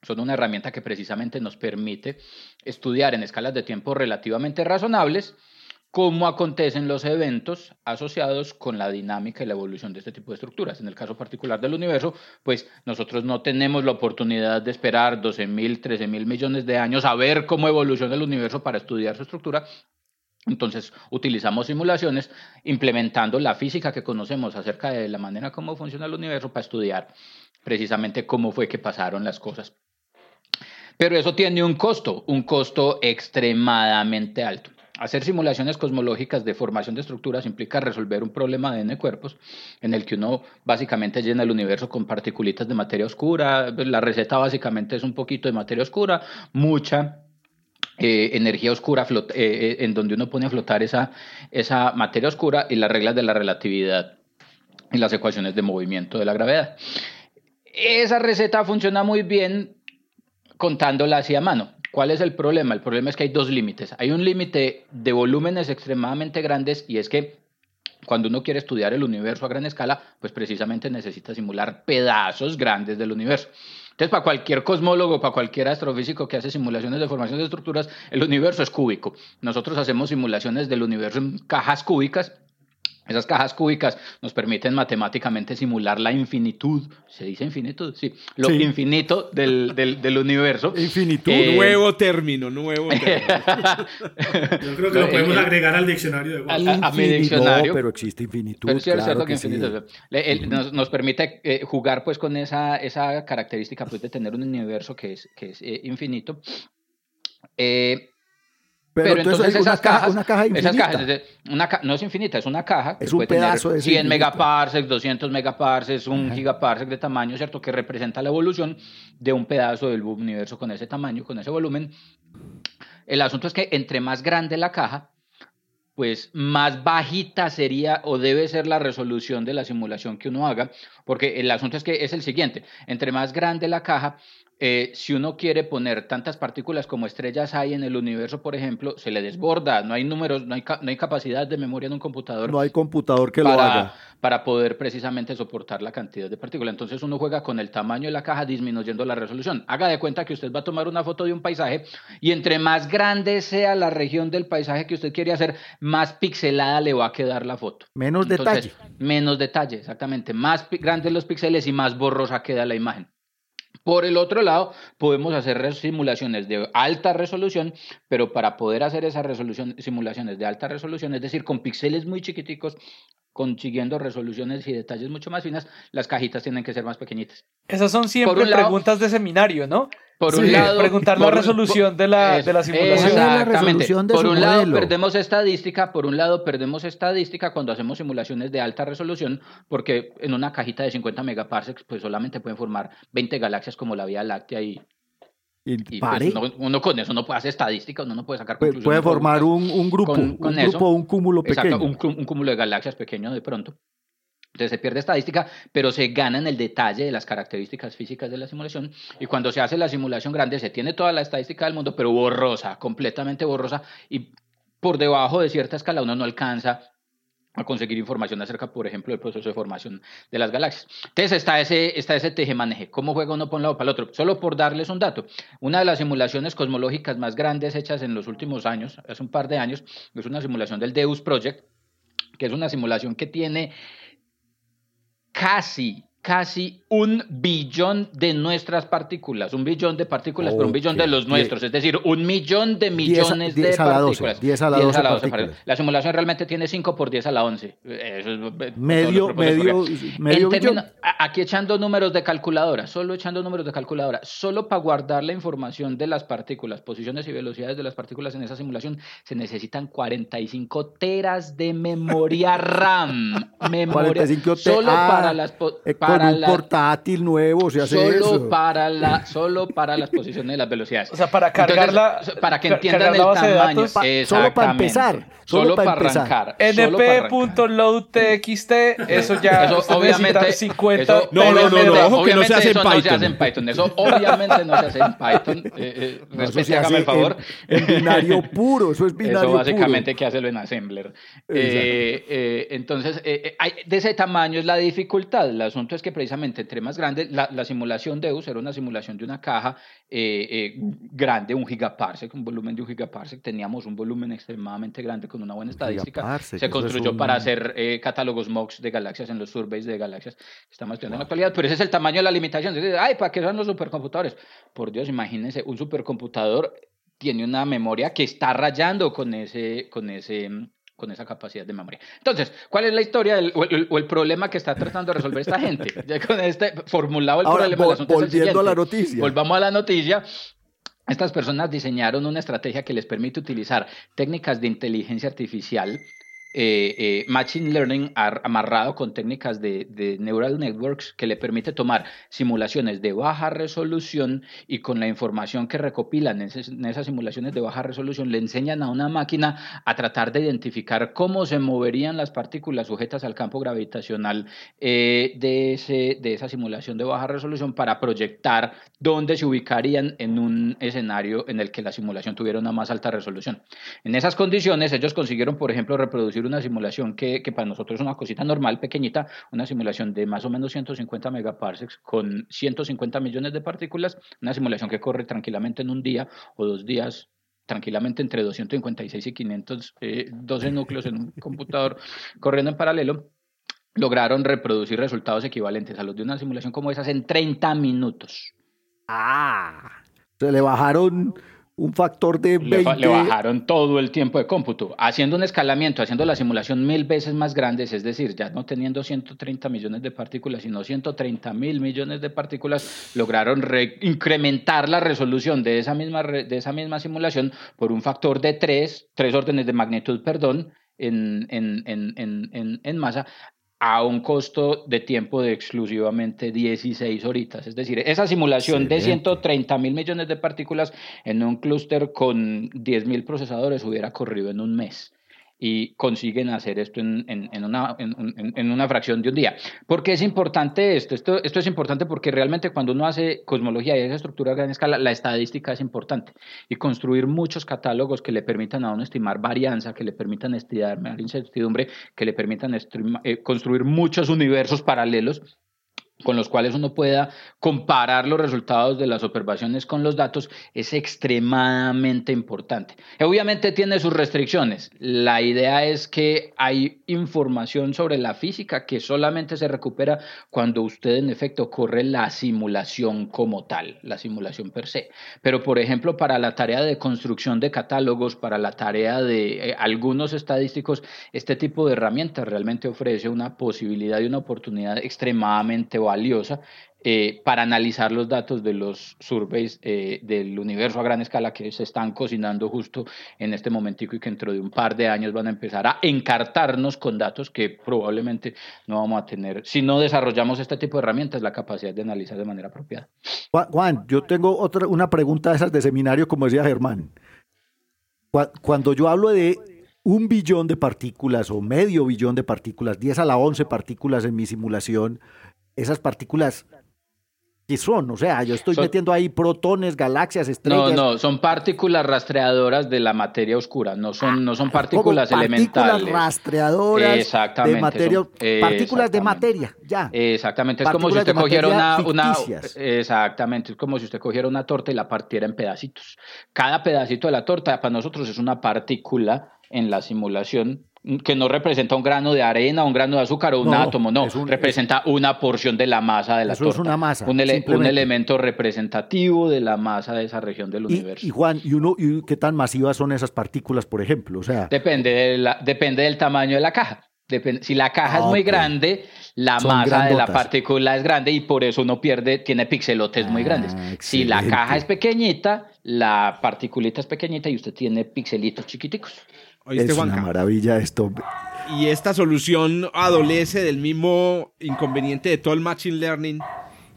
son una herramienta que precisamente nos permite estudiar en escalas de tiempo relativamente razonables cómo acontecen los eventos asociados con la dinámica y la evolución de este tipo de estructuras. En el caso particular del universo, pues nosotros no tenemos la oportunidad de esperar 12 mil, 13 mil millones de años a ver cómo evoluciona el universo para estudiar su estructura. Entonces utilizamos simulaciones implementando la física que conocemos acerca de la manera como funciona el universo para estudiar precisamente cómo fue que pasaron las cosas. Pero eso tiene un costo, un costo extremadamente alto. Hacer simulaciones cosmológicas de formación de estructuras implica resolver un problema de N cuerpos en el que uno básicamente llena el universo con particulitas de materia oscura. La receta básicamente es un poquito de materia oscura, mucha eh, energía oscura eh, eh, en donde uno pone a flotar esa, esa materia oscura y las reglas de la relatividad y las ecuaciones de movimiento de la gravedad. Esa receta funciona muy bien contándola así a mano. ¿Cuál es el problema? El problema es que hay dos límites. Hay un límite de volúmenes extremadamente grandes y es que cuando uno quiere estudiar el universo a gran escala, pues precisamente necesita simular pedazos grandes del universo. Entonces, para cualquier cosmólogo, para cualquier astrofísico que hace simulaciones de formación de estructuras, el universo es cúbico. Nosotros hacemos simulaciones del universo en cajas cúbicas esas cajas cúbicas nos permiten matemáticamente simular la infinitud, se dice infinitud, sí, lo infinito del, del, universo. Infinitud, eh, nuevo término, nuevo (laughs) término. Yo creo que lo podemos agregar al diccionario de a, mi diccionario. pero existe infinitud. Pero sí, claro que infinito, nos, nos, permite eh, jugar pues con esa, esa característica pues, de tener un universo que es, que es eh, infinito. Eh, pero, entonces, esas cajas, una caja infinita. no es infinita, es una caja. Es un pedazo de 100 megaparsecs, 200 megaparsecs, un gigaparsec de tamaño, ¿cierto? Que representa la evolución de un pedazo del universo con ese tamaño, con ese volumen. El asunto es que entre más grande la caja, pues más bajita sería o debe ser la resolución de la simulación que uno haga, porque el asunto es que es el siguiente, entre más grande la caja, eh, si uno quiere poner tantas partículas como estrellas hay en el universo, por ejemplo, se le desborda, no hay números, no hay, no hay capacidad de memoria en un computador. No hay computador que lo haga. Para poder precisamente soportar la cantidad de partículas. Entonces uno juega con el tamaño de la caja disminuyendo la resolución. Haga de cuenta que usted va a tomar una foto de un paisaje y entre más grande sea la región del paisaje que usted quiere hacer, más pixelada le va a quedar la foto. Menos detalle. Menos detalle, exactamente. Más grandes los píxeles y más borrosa queda la imagen. Por el otro lado, podemos hacer simulaciones de alta resolución, pero para poder hacer esas resolución, simulaciones de alta resolución, es decir, con píxeles muy chiquiticos, consiguiendo resoluciones y detalles mucho más finas, las cajitas tienen que ser más pequeñitas. Esas son siempre preguntas de seminario, ¿no? Por un lado, preguntar la resolución de, la, de la simulación. Exactamente. por un lado perdemos estadística, por un lado perdemos estadística cuando hacemos simulaciones de alta resolución, porque en una cajita de 50 megaparsecs pues solamente pueden formar 20 galaxias como la Vía Láctea y y, pues, uno, con eso no puede hacer estadística, uno no puede sacar conclusiones. Puede formar un, un grupo, un grupo, un cúmulo pequeño. Exacto, un, cúmulo de galaxias pequeño de pronto. Entonces se pierde estadística, pero se gana en el detalle de las características físicas de la simulación. Y cuando se hace la simulación grande, se tiene toda la estadística del mundo, pero borrosa, completamente borrosa. Y por debajo de cierta escala uno no alcanza a conseguir información acerca, por ejemplo, del proceso de formación de las galaxias. Entonces está ese, está ese teje-maneje. ¿Cómo juega uno por un lado para el otro? Solo por darles un dato. Una de las simulaciones cosmológicas más grandes hechas en los últimos años, hace un par de años, es una simulación del Deus Project, que es una simulación que tiene casi casi un billón de nuestras partículas, un billón de partículas, pero un billón de los nuestros, es decir, un millón de millones de partículas. 10 a la 12, La simulación realmente tiene 5 por 10 a la 11. medio, medio, medio Aquí echando números de calculadora, solo echando números de calculadora, solo para guardar la información de las partículas, posiciones y velocidades de las partículas en esa simulación, se necesitan 45 teras de memoria (laughs) RAM. memoria, solo ah, para las... Eh, para un portátil nuevo se hace solo eso. Para la, solo para las posiciones de las velocidades. O sea, para cargarla. para que entiendan el tamaño. solo para empezar. Solo, para, arrancar. np.loadtxt, eso ya. Eso obviamente. 50 no, no, no, no, ojo que no se hace en Python. No se hace en Python. Eso obviamente no se hace en Python. Eh, eh, hágame el favor. En, binario puro, eso es binario Eso básicamente que hacerlo en Assembler. Eh, eh, entonces, eh, hay, de ese tamaño es la dificultad. El asunto es que precisamente entre más grande, la, la simulación de Deus era una simulación de una caja grande, un gigaparsec, un volumen de un gigaparsec. Teníamos un volumen extremadamente grande con una buena estadística. se construyó para hacer eh, catálogos MOX de galaxias en los surveys de galaxias que estamos estudiando en la actualidad, pero ese es el tamaño de la limitación. Ay, ¿para qué son los supercomputadores? Por Dios, imagínense, un supercomputador tiene una memoria que está rayando con ese, con ese con esa capacidad de memoria. Entonces, ¿cuál es la historia o, el, problema que está tratando de resolver esta gente? (laughs) Ya con este formulado el problema. volviendo a la noticia. Volvamos a la noticia. Estas personas diseñaron una estrategia que les permite utilizar técnicas de inteligencia artificial eh, eh, machine learning amarrado con técnicas de, neural networks que le permite tomar simulaciones de baja resolución y con la información que recopilan en, esas simulaciones de baja resolución le enseñan a una máquina a tratar de identificar cómo se moverían las partículas sujetas al campo gravitacional eh, de, de esa simulación de baja resolución para proyectar dónde se ubicarían en un escenario en el que la simulación tuviera una más alta resolución. En esas condiciones ellos consiguieron, por ejemplo, reproducir una simulación que, que, para nosotros es una cosita normal, pequeñita, una simulación de más o menos 150 megaparsecs con 150 millones de partículas, una simulación que corre tranquilamente en un día o dos días tranquilamente entre 256 y 512 eh, núcleos en un (laughs) computador corriendo en paralelo, lograron reproducir resultados equivalentes a los de una simulación como esas en 30 minutos. Ah, se le bajaron un factor de 20. Le, bajaron todo el tiempo de cómputo, haciendo un escalamiento, haciendo la simulación mil veces más grande, es decir, ya no teniendo 130 millones de partículas, sino 130 mil millones de partículas, lograron incrementar la resolución de esa, misma, de esa misma simulación por un factor de tres, tres órdenes de magnitud, perdón, en, en, en, en, masa a un costo de tiempo de exclusivamente 16 horitas. Es decir, esa simulación de 130 mil millones de partículas en un clúster con 10 mil procesadores hubiera corrido en un mes y consiguen hacer esto en, en, una, en, una, fracción de un día. ¿Por qué es importante esto? esto? Esto es importante porque realmente cuando uno hace cosmología y esa estructura a gran escala, la estadística es importante. Y construir muchos catálogos que le permitan a uno estimar varianza, que le permitan estimar incertidumbre, que le permitan eh, construir muchos universos paralelos con los cuales uno pueda comparar los resultados de las observaciones con los datos es extremadamente importante. Obviamente tiene sus restricciones. La idea es que hay información sobre la física que solamente se recupera cuando usted en efecto corre la simulación como tal, la simulación per se. Pero por ejemplo, para la tarea de construcción de catálogos, para la tarea de eh, algunos estadísticos, este tipo de herramientas realmente ofrece una posibilidad y una oportunidad extremadamente valiosa eh, para analizar los datos de los surveys eh, del universo a gran escala que se están cocinando justo en este momentico y que dentro de un par de años van a empezar a encartarnos con datos que probablemente no vamos a tener si no desarrollamos este tipo de herramientas la capacidad de analizar de manera apropiada. Juan, yo tengo otra una pregunta de esas de seminario como decía Germán. Cuando yo hablo de un billón de partículas o medio billón de partículas, 10 a la 11 partículas en mi simulación, esas partículas ¿qué son? O sea, yo estoy metiendo ahí protones, galaxias, estrellas. No, no, son partículas rastreadoras de la materia oscura, no son, no son ah, partículas elementales. Partículas rastreadoras de materia, partículas de materia, ya. Exactamente, es como si usted cogiera una, una, exactamente, es como si usted cogiera una torta y la partiera en pedacitos. Cada pedacito de la torta para nosotros es una partícula en la simulación que no representa un grano de arena, un grano de azúcar o un átomo, no, representa una porción de la masa de la eso Es una masa. Un, elemento representativo de la masa de esa región del universo. Y Juan, ¿y uno y qué tan masivas son esas partículas, por ejemplo? O sea, depende, de la, depende del tamaño de la caja. si la caja es ah, muy grande, la masa de la partícula es grande y por eso uno pierde, tiene pixelotes muy grandes. Ah, si la caja es pequeñita, la particulita es pequeñita y usted tiene pixelitos chiquiticos es una maravilla esto. Y esta solución adolece del mismo inconveniente de todo el machine learning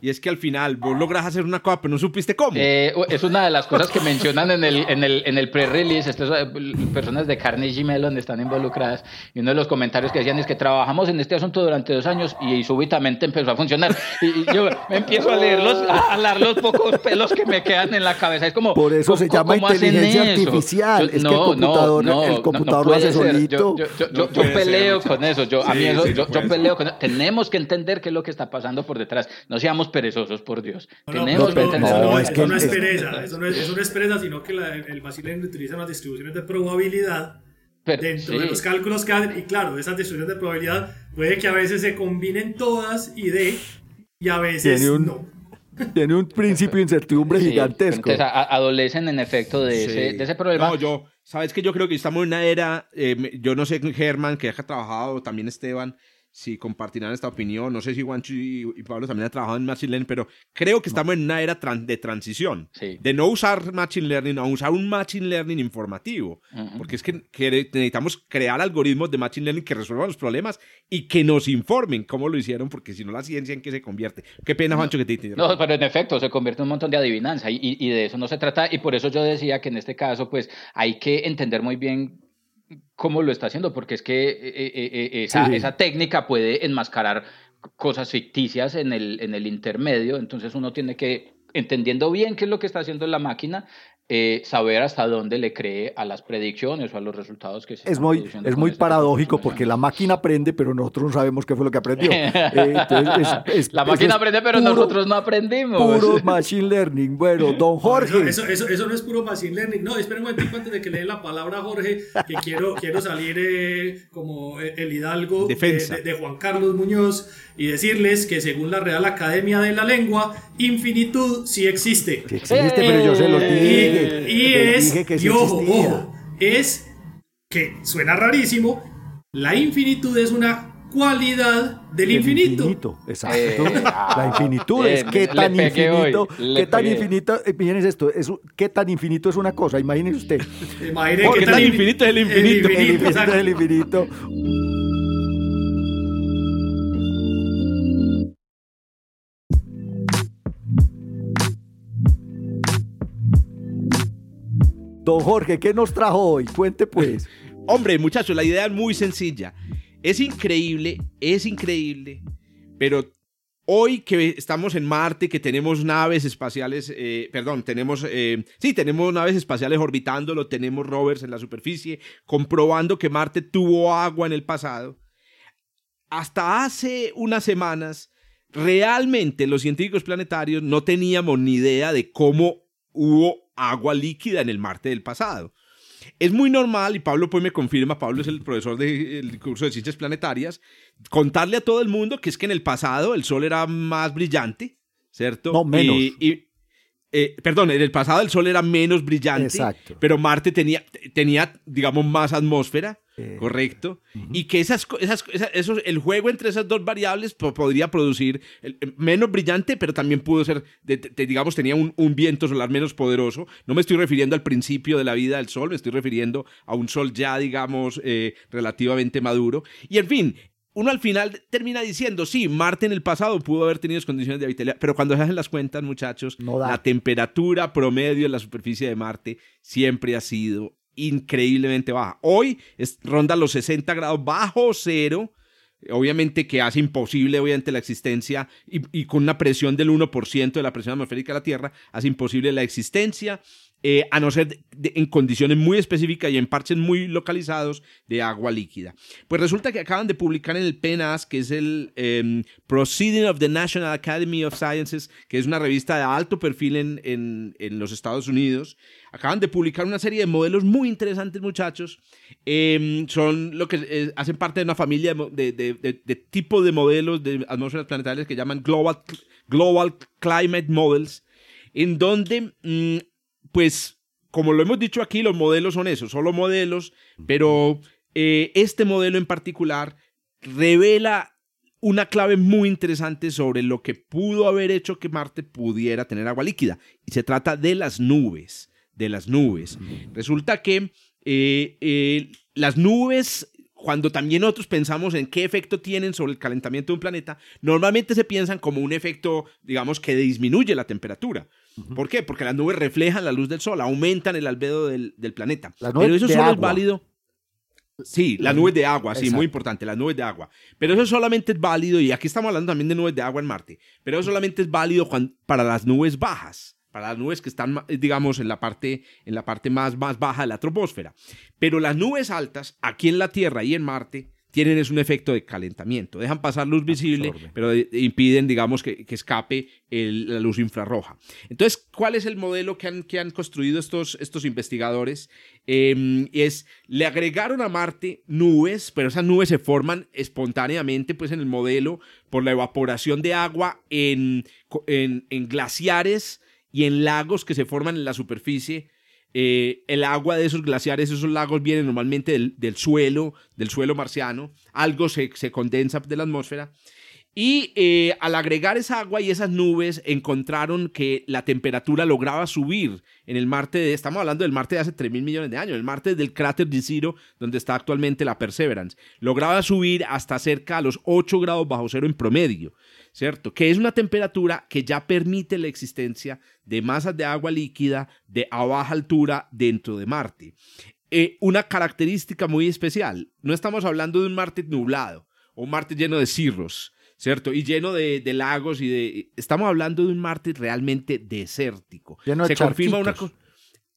y es que al final vos logras hacer una cosa, pero no supiste cómo. Eh, es una de las cosas que mencionan en el, en el, en el pre-release. Estas eh, personas de Carnegie Mellon están involucradas. Y uno de los comentarios que decían es que trabajamos en este asunto durante dos años y, súbitamente empezó a funcionar. Y, yo me empiezo a leerlos, a hablar los pocos pelos que me quedan en la cabeza. Es como. Por eso se llama inteligencia artificial. es que el computador, no, el computador lo hace solito. Yo, peleo con eso. Yo, a mí eso, yo, peleo con eso. Tenemos que entender qué es lo que está pasando por detrás. No seamos perezosos, por Dios. No, no, no, es eso no es pereza, eso no es, pereza, sino que el machine utiliza unas distribuciones de probabilidad dentro de los cálculos que hacen, y claro, esas distribuciones de probabilidad puede que a veces se combinen todas y de, y a veces no. Tiene un principio de incertidumbre gigantesco. Entonces, adolecen en efecto de, ese, de ese problema. No, yo, Sabes que yo creo que estamos en una era, eh, yo no sé, Germán, que ha trabajado, también Esteban, si compartirán esta opinión. No sé si Juancho y, Pablo también han trabajado en Machine Learning, pero creo que estamos en una era de transición. De no usar Machine Learning a usar un Machine Learning informativo. Porque es que, necesitamos crear algoritmos de Machine Learning que resuelvan los problemas y que nos informen cómo lo hicieron, porque si no, la ciencia en qué se convierte. Qué pena, Juancho, que te No, pero en efecto, se convierte en un montón de adivinanza y, y de eso no se trata. Y por eso yo decía que en este caso, pues hay que entender muy bien cómo lo está haciendo, porque es que eh, eh, eh, esa, esa, técnica puede enmascarar cosas ficticias en el, en el intermedio, entonces uno tiene que, entendiendo bien qué es lo que está haciendo la máquina, eh, saber hasta dónde le cree a las predicciones o a los resultados que se es muy Es muy paradójico porque la máquina aprende, pero nosotros no sabemos qué fue lo que aprendió. (laughs) Eh, la máquina aprende, pero nosotros no aprendimos. Puro machine learning. Bueno, don Jorge. eso, eso, eso, no es puro machine learning. No, esperen un momento antes de que le den la palabra a Jorge, que quiero, quiero salir eh, como el hidalgo de, de Juan Carlos Muñoz y decirles que según la Real Academia de la Lengua, infinitud sí existe. Sí existe, pero yo se lo dije. Y, es, que y ojo, es que suena rarísimo, la infinitud es una cualidad del infinito. infinito. Exacto. Eh, la infinitud es qué tan infinito, qué tan infinito, imagínense esto, es, qué tan infinito es una cosa, imagínense usted. Imagínense qué, tan, infinito es el infinito. El infinito, el infinito es el infinito. Don Jorge, ¿qué nos trajo hoy? Cuente pues. (laughs) Hombre, muchachos, la idea es muy sencilla. Es increíble, es increíble, pero hoy que estamos en Marte, que tenemos naves espaciales, eh, perdón, tenemos, eh, sí, tenemos naves espaciales orbitándolo, tenemos rovers en la superficie, comprobando que Marte tuvo agua en el pasado. Hasta hace unas semanas, realmente los científicos planetarios no teníamos ni idea de cómo hubo agua líquida en el Marte del pasado. Es muy normal, y Pablo pues me confirma, Pablo es el profesor del curso de ciencias planetarias, contarle a todo el mundo que es que en el pasado el Sol era más brillante, ¿cierto? No, menos. Y, eh, perdón, en el pasado el Sol era menos brillante, Exacto. pero Marte tenía, tenía, digamos, más atmósfera eh, correcto. Y que esas, esas, esos, el juego entre esas dos variables podría producir menos brillante, pero también pudo ser, digamos, tenía un, viento solar menos poderoso. No me estoy refiriendo al principio de la vida del Sol, me estoy refiriendo a un Sol ya, digamos, eh, relativamente maduro. Y en fin, uno al final termina diciendo, sí, Marte en el pasado pudo haber tenido condiciones de habitabilidad, pero cuando se hacen las cuentas, muchachos, la temperatura promedio en la superficie de Marte siempre ha sido increíblemente baja. Hoy es, ronda los 60 grados bajo cero, obviamente que hace imposible obviamente la existencia y, y con una presión del 1% de la presión atmosférica de la Tierra, hace imposible la existencia eh, a no ser en condiciones muy específicas y en parches muy localizados de agua líquida. Pues resulta que acaban de publicar en el PNAS, que es el em, Proceeding of the National Academy of Sciences, que es una revista de alto perfil en, en, los Estados Unidos, acaban de publicar una serie de modelos muy interesantes, muchachos. Em, son lo que eh, hacen parte de una familia de, de, de, tipo de modelos de atmósferas planetarias que llaman Global, Global Climate Models, en donde mm, pues como lo hemos dicho aquí, los modelos son esos, solo modelos, pero eh, este modelo en particular revela una clave muy interesante sobre lo que pudo haber hecho que Marte pudiera tener agua líquida. Y se trata de las nubes, de las nubes. Resulta que eh, eh, las nubes cuando también nosotros pensamos en qué efecto tienen sobre el calentamiento de un planeta, normalmente se piensan como un efecto, digamos, que disminuye la temperatura. ¿Por qué? Porque las nubes reflejan la luz del sol, aumentan el albedo del, planeta. Pero eso solo es válido. Sí, las nubes de agua, sí, muy importante, las nubes de agua. Pero eso solamente es válido, y aquí estamos hablando también de nubes de agua en Marte, pero eso solamente es válido para las nubes bajas, para las nubes que están, digamos, en la parte, en la parte más, más baja de la troposfera. Pero las nubes altas, aquí en la Tierra y en Marte, tienen es un efecto de calentamiento. Dejan pasar luz visible, pero impiden, digamos, que, escape la luz infrarroja. Entonces, ¿cuál es el modelo que han, que han construido estos, estos investigadores? Em, es, le agregaron a Marte nubes, pero esas nubes se forman espontáneamente, pues, en el modelo por la evaporación de agua en, en, glaciares y en lagos que se forman en la superficie Eh, el agua de esos glaciares, esos lagos, viene normalmente del, suelo, del suelo marciano. Algo se, se condensa de la atmósfera y eh, al agregar esa agua y esas nubes, encontraron que la temperatura lograba subir en el Marte, de, estamos hablando del Marte de hace 3 mil millones de años, el Marte del cráter de Zero, donde está actualmente la Perseverance, lograba subir hasta cerca a los 8 grados bajo cero en promedio, ¿cierto? Que es una temperatura que ya permite la existencia de masas de agua líquida de a baja altura dentro de Marte. Eh, una característica muy especial, no estamos hablando de un Marte nublado o un Marte lleno de cirros, ¿cierto? Y lleno de, lagos y de... Estamos hablando de un Marte realmente desértico. Lleno de Se confirma una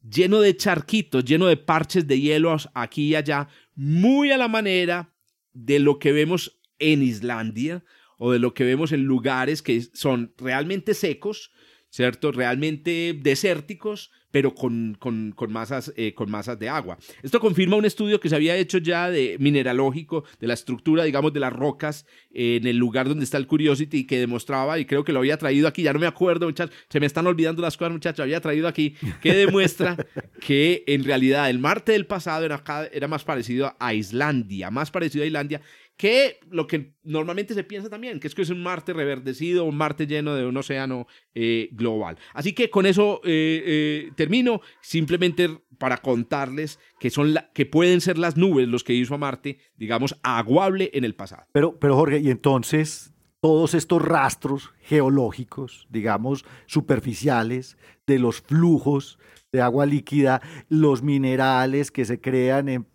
Lleno de charquitos, lleno de parches de hielo aquí y allá, muy a la manera de lo que vemos en Islandia o de lo que vemos en lugares que son realmente secos, ¿cierto? Realmente desérticos, pero con, con, con masas, eh, con masas de agua. Esto confirma un estudio que se había hecho ya de mineralógico, de la estructura, digamos, de las rocas en el lugar donde está el Curiosity, que demostraba, y creo que lo había traído aquí, ya no me acuerdo, muchachos, se me están olvidando las cosas, muchachos, había traído aquí, que demuestra (laughs) que en realidad el Marte del pasado era, era más parecido a Islandia, más parecido a Islandia que lo que normalmente se piensa también, que es que es un Marte reverdecido, un Marte lleno de un océano eh, global. Así que con eso eh, eh, termino, simplemente para contarles que, son que pueden ser las nubes los que hizo a Marte, digamos, aguable en el pasado. Pero, pero Jorge, y entonces todos estos rastros geológicos, digamos, superficiales, de los flujos de agua líquida, los minerales que se crean, en,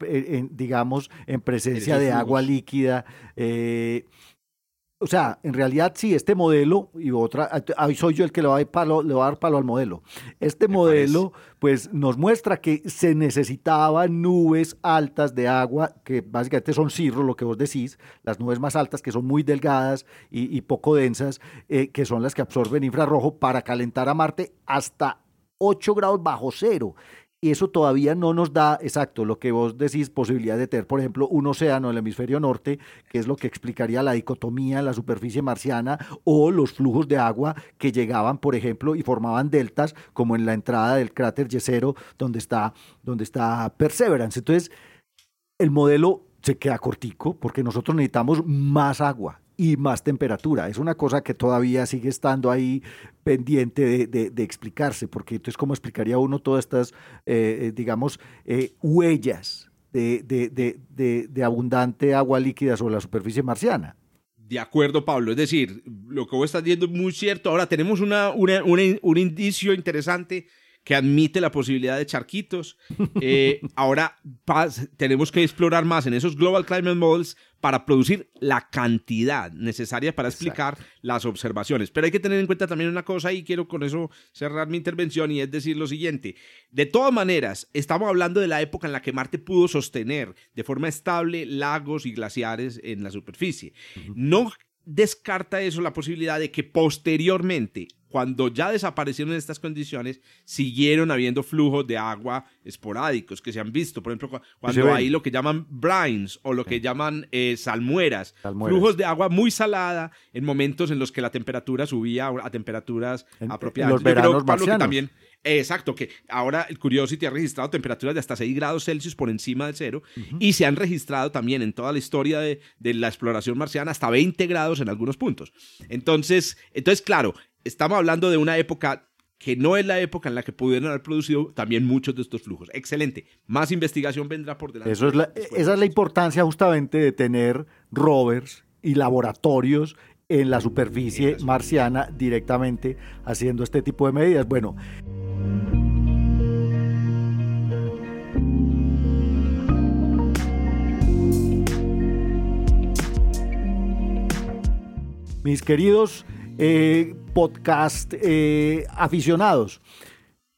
digamos, en presencia de agua líquida. Eh, o sea, en realidad sí, este modelo, y otra, ahí soy yo el que le va, a dar palo, le va a dar palo al modelo. Este modelo, pues, nos muestra que se necesitaban nubes altas de agua, que básicamente son cirros, lo que vos decís, las nubes más altas, que son muy delgadas y, poco densas, eh, que son las que absorben infrarrojo para calentar a Marte hasta 8 grados bajo cero. Y eso todavía no nos da, exacto, lo que vos decís, posibilidad de tener, por ejemplo, un océano en el hemisferio norte, que es lo que explicaría la dicotomía en la superficie marciana, o los flujos de agua que llegaban, por ejemplo, y formaban deltas, como en la entrada del cráter Yesero, donde está, donde está Perseverance. Entonces, el modelo se queda cortico porque nosotros necesitamos más agua y más temperatura. Es una cosa que todavía sigue estando ahí pendiente de, explicarse, porque entonces, ¿cómo explicaría uno todas estas, eh, eh, digamos, eh, huellas de, abundante agua líquida sobre la superficie marciana? De acuerdo, Pablo. Es decir, lo que vos estás diciendo es muy cierto. Ahora tenemos una, un indicio interesante que admite la posibilidad de charquitos. (laughs) Eh, ahora tenemos que explorar más en esos Global Climate Models para producir la cantidad necesaria para explicar las observaciones. Pero hay que tener en cuenta también una cosa y quiero con eso cerrar mi intervención y es decir lo siguiente. De todas maneras, estamos hablando de la época en la que Marte pudo sostener de forma estable lagos y glaciares en la superficie. No descarta eso la posibilidad de que posteriormente cuando ya desaparecieron estas condiciones, siguieron habiendo flujos de agua esporádicos que se han visto. Por ejemplo, cuando hay lo que llaman brines o lo que llaman eh, salmueras, flujos de agua muy salada en momentos en los que la temperatura subía a temperaturas apropiadas. los veranos marcianos. también, exacto, que ahora el Curiosity ha registrado temperaturas de hasta 6 grados Celsius por encima del cero y se han registrado también en toda la historia de, de la exploración marciana hasta 20 grados en algunos puntos. Entonces, entonces claro, estamos hablando de una época que no es la época en la que pudieron haber producido también muchos de estos flujos. Excelente. Más investigación vendrá por delante. Eso es esa es la importancia justamente de tener rovers y laboratorios en la superficie marciana directamente haciendo este tipo de medidas. Bueno. Mis queridos eh, podcast eh, aficionados.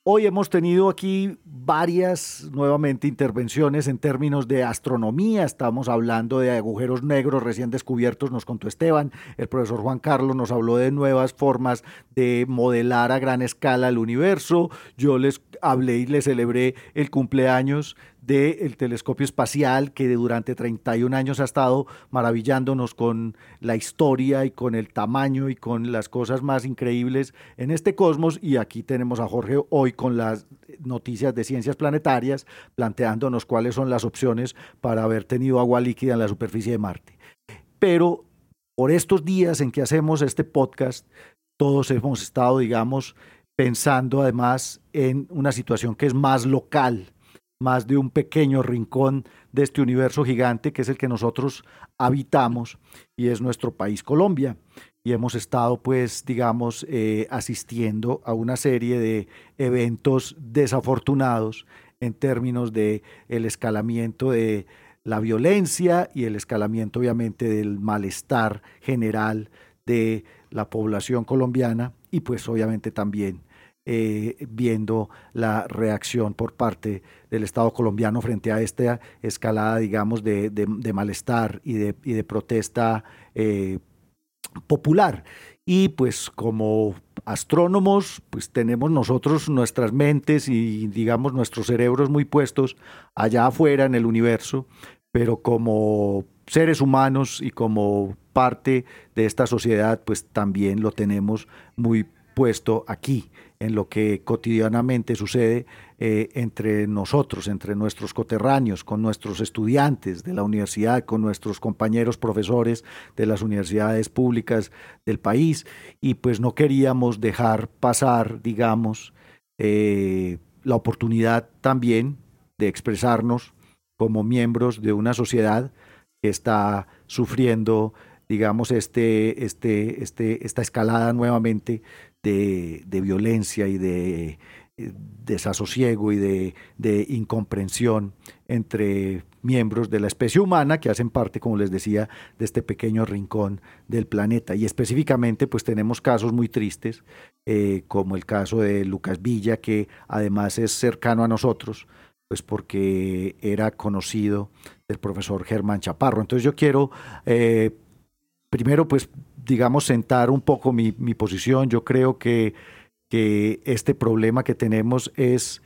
Hoy hemos tenido aquí varias nuevamente intervenciones en términos de astronomía. Estamos hablando de agujeros negros recién descubiertos, nos contó Esteban. El profesor Juan Carlos nos habló de nuevas formas de modelar a gran escala el universo. Yo les hablé y les celebré el cumpleaños del telescopio espacial que durante 31 años ha estado maravillándonos con la historia y con el tamaño y con las cosas más increíbles en este cosmos. Y aquí tenemos a Jorge hoy con las noticias de ciencias planetarias, planteándonos cuáles son las opciones para haber tenido agua líquida en la superficie de Marte. Pero por estos días en que hacemos este podcast, todos hemos estado, digamos, pensando además en una situación que es más local, más de un pequeño rincón de este universo gigante que es el que nosotros habitamos y es nuestro país Colombia. Y hemos estado, pues, digamos, eh, asistiendo a una serie de eventos desafortunados en términos de el escalamiento de la violencia y el escalamiento, obviamente, del malestar general de la población colombiana y, pues, obviamente, también eh, viendo la reacción por parte del Estado colombiano frente a esta escalada, digamos, de, malestar y de, de protesta eh, popular. Y pues como astrónomos, pues tenemos nosotros nuestras mentes y digamos nuestros cerebros muy puestos allá afuera en el universo, pero como seres humanos y como parte de esta sociedad, pues también lo tenemos muy puesto aquí en lo que cotidianamente sucede eh, entre nosotros, entre nuestros coterráneos, con nuestros estudiantes de la universidad, con nuestros compañeros profesores de las universidades públicas del país. Y pues no queríamos dejar pasar, digamos, eh, la oportunidad también de expresarnos como miembros de una sociedad que está sufriendo digamos, este, este, este, esta escalada nuevamente de, violencia y de eh, desasosiego y de, de, incomprensión entre miembros de la especie humana que hacen parte, como les decía, de este pequeño rincón del planeta. Y específicamente, pues tenemos casos muy tristes, eh, como el caso de Lucas Villa, que además es cercano a nosotros, pues porque era conocido del profesor Germán Chaparro. Entonces yo quiero, eh, primero, pues digamos, sentar un poco mi, posición. Yo creo que, que, este problema que tenemos es,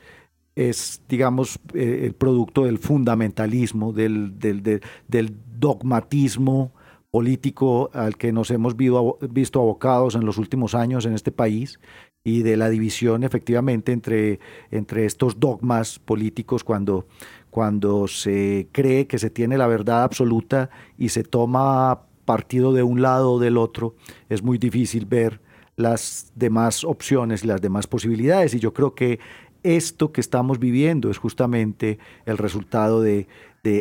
es digamos, eh, el producto del fundamentalismo, del, del, del, dogmatismo político al que nos hemos visto abocados en los últimos años en este país y de la división efectivamente entre, entre estos dogmas políticos cuando, cuando se cree que se tiene la verdad absoluta y se toma partido de un lado o del otro, es muy difícil ver las demás opciones y las demás posibilidades. Y yo creo que esto que estamos viviendo es justamente el resultado de,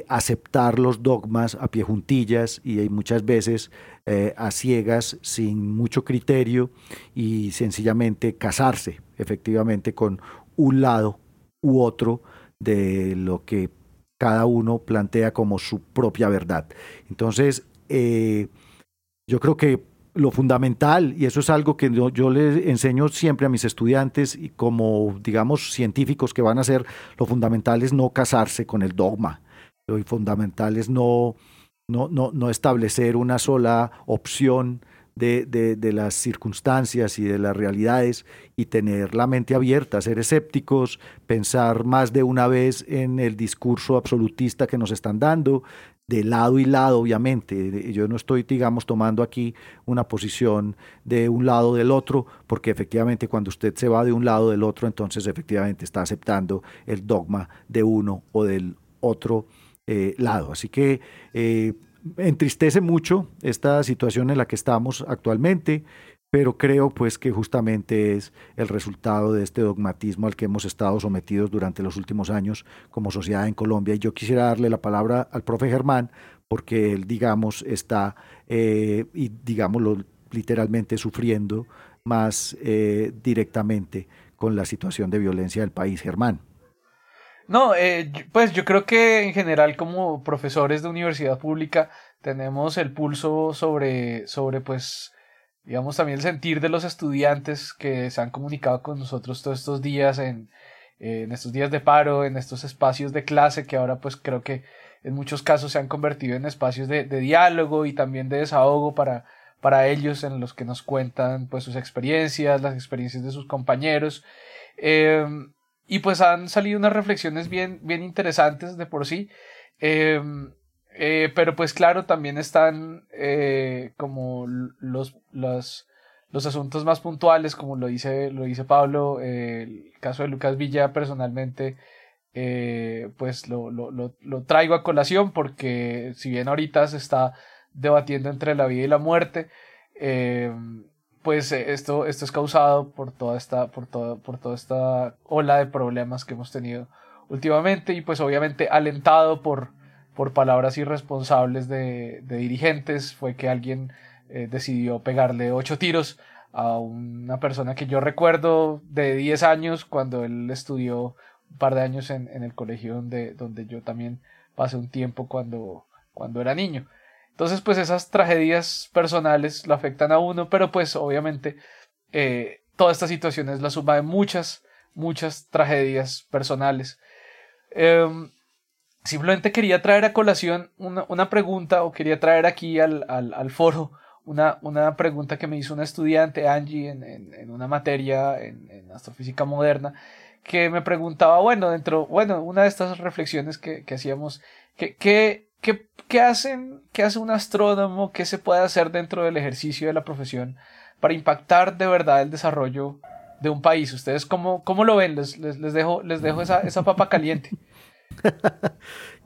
aceptar los dogmas a pie juntillas y muchas veces eh, a ciegas, sin mucho criterio y sencillamente casarse efectivamente con un lado u otro de lo que cada uno plantea como su propia verdad. Entonces, eh, yo creo que lo fundamental, y eso es algo que yo, les enseño siempre a mis estudiantes y como, digamos, científicos que van a ser, lo fundamental es no casarse con el dogma. Lo fundamental es no, no, no, no establecer una sola opción de, de, las circunstancias y de las realidades y tener la mente abierta, ser escépticos, pensar más de una vez en el discurso absolutista que nos están dando, de lado y lado, obviamente. Yo no estoy, digamos, tomando aquí una posición de un lado del otro, porque efectivamente cuando usted se va de un lado del otro, entonces efectivamente está aceptando el dogma de uno o del otro eh, lado. Así que eh, entristece mucho esta situación en la que estamos actualmente pero creo pues que justamente es el resultado de este dogmatismo al que hemos estado sometidos durante los últimos años como sociedad en Colombia. Y yo quisiera darle la palabra al profe Germán, porque él, digamos, está, eh, y digámoslo literalmente, sufriendo más eh, directamente con la situación de violencia del país. Germán. No, eh, pues yo creo que en general como profesores de universidad pública tenemos el pulso sobre, sobre pues digamos, también el sentir de los estudiantes que se han comunicado con nosotros todos estos días en, en estos días de paro, en estos espacios de clase que ahora pues creo que en muchos casos se han convertido en espacios de, diálogo y también de desahogo para, para ellos en los que nos cuentan pues sus experiencias, las experiencias de sus compañeros. Eh, y pues han salido unas reflexiones bien, bien interesantes de por sí. Em, eh, pero pues claro, también están eh, como los, los, los, asuntos más puntuales, como lo dice, lo dice Pablo, el caso de Lucas Villa personalmente, eh, pues lo, lo, lo, traigo a colación porque si bien ahorita se está debatiendo entre la vida y la muerte, pues esto, esto es causado por toda esta, por por toda esta ola de problemas que hemos tenido últimamente y pues obviamente alentado por por palabras irresponsables de, dirigentes fue que alguien eh, decidió pegarle ocho tiros a una persona que yo recuerdo de 10 años cuando él estudió un par de años en, el colegio donde, donde yo también pasé un tiempo cuando, cuando era niño. Entonces, pues esas tragedias personales lo afectan a uno, pero pues obviamente eh, toda esta situación es la suma de muchas, muchas tragedias personales. Em, Simplemente quería traer a colación una, pregunta o quería traer aquí al, al, foro una, una, pregunta que me hizo una estudiante, Angie, en, en, una materia en, astrofísica moderna, que me preguntaba, bueno, dentro, bueno, una de estas reflexiones que, que hacíamos, ¿qué, qué, qué, qué hacen, qué hace un astrónomo, qué se puede hacer dentro del ejercicio de la profesión para impactar de verdad el desarrollo de un país? ¿Ustedes cómo, cómo lo ven? Les, les, les dejo, les dejo esa, esa papa caliente. (laughs)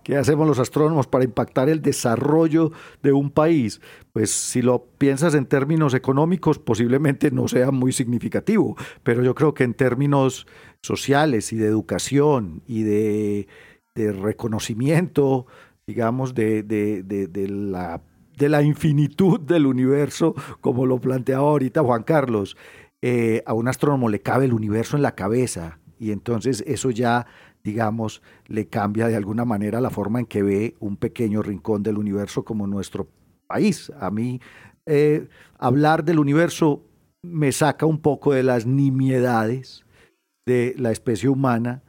¿Qué hacemos los astrónomos para impactar el desarrollo de un país? Pues si lo piensas en términos económicos, posiblemente no sea muy significativo, pero yo creo que en términos sociales y de educación y de, reconocimiento, digamos, de, la, infinitud del universo, como lo plantea ahorita Juan Carlos, eh, a un astrónomo le cabe el universo en la cabeza y entonces eso ya digamos, le cambia de alguna manera la forma en que ve un pequeño rincón del universo como nuestro país. A mí eh, hablar del universo me saca un poco de las nimiedades de la especie humana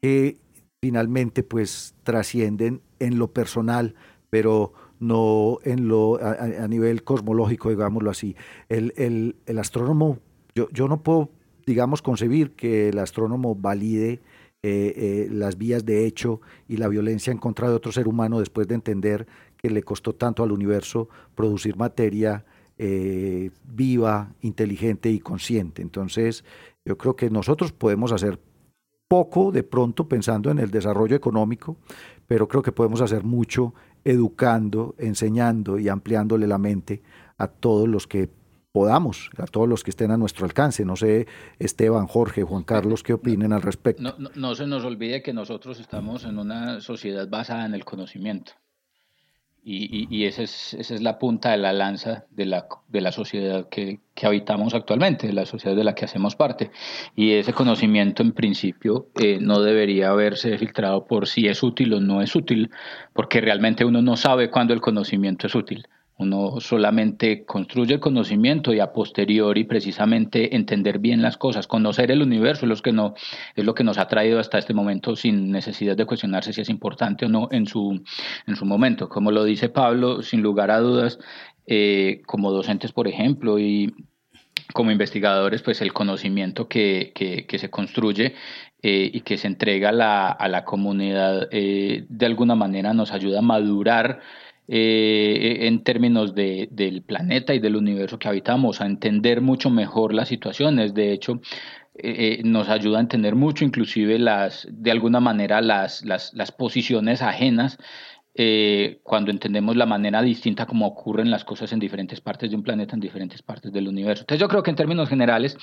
que finalmente pues trascienden en lo personal, pero no en lo a, nivel cosmológico, digámoslo así. El, el, el astrónomo, yo, yo no puedo, digamos, concebir que el astrónomo valide eh, eh, las vías de hecho y la violencia en contra de otro ser humano después de entender que le costó tanto al universo producir materia eh, viva, inteligente y consciente. Entonces, yo creo que nosotros podemos hacer poco de pronto pensando en el desarrollo económico, pero creo que podemos hacer mucho educando, enseñando y ampliándole la mente a todos los que podamos, a todos los que estén a nuestro alcance. No sé, Esteban, Jorge, Juan Carlos, qué opinen al respecto. No, no, se nos olvide que nosotros estamos en una sociedad basada en el conocimiento. Y, y, esa, es, esa es la punta de la lanza de la, de la sociedad que, que, habitamos actualmente, de la sociedad de la que hacemos parte. Y ese conocimiento, en principio, eh, no debería haberse filtrado por si es útil o no es útil, porque realmente uno no sabe cuándo el conocimiento es útil uno solamente construye conocimiento y a posteriori precisamente entender bien las cosas, conocer el universo es lo que, no, es lo que nos ha traído hasta este momento sin necesidad de cuestionarse si es importante o no en su, en su momento. Como lo dice Pablo, sin lugar a dudas, eh, como docentes, por ejemplo, y como investigadores, pues el conocimiento que, que, se construye eh, y que se entrega a la, a la comunidad eh, de alguna manera nos ayuda a madurar eh, en términos de, del planeta y del universo que habitamos, a entender mucho mejor las situaciones. De hecho, eh, eh, nos ayuda a entender mucho, inclusive las, de alguna manera, las, las, las posiciones ajenas. cuando entendemos la manera distinta como ocurren las cosas en diferentes partes de un planeta, en diferentes partes del universo. Entonces yo creo que en términos generales,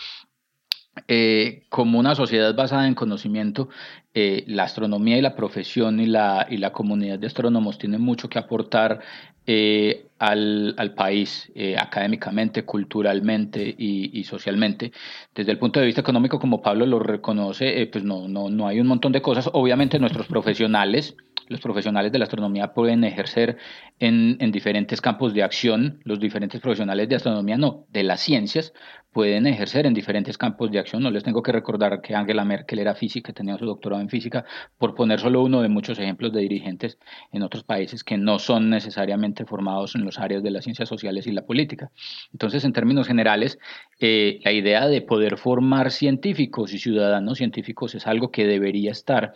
eh, como una sociedad basada en conocimiento, eh, la astronomía y la profesión y la, y la comunidad de astrónomos tienen mucho que aportar eh, al, al, país académicamente, culturalmente y, y, socialmente. Desde el punto de vista económico, como Pablo lo reconoce, pues no, no, no hay un montón de cosas. Obviamente nuestros profesionales los profesionales de la astronomía pueden ejercer en, en, diferentes campos de acción, los diferentes profesionales de astronomía no, de las ciencias, pueden ejercer en diferentes campos de acción. No les tengo que recordar que Angela Merkel era física, tenía su doctorado en física, por poner solo uno de muchos ejemplos de dirigentes en otros países que no son necesariamente formados en los áreas de las ciencias sociales y la política. Entonces, en términos generales, eh, la idea de poder formar científicos y ciudadanos científicos es algo que debería estar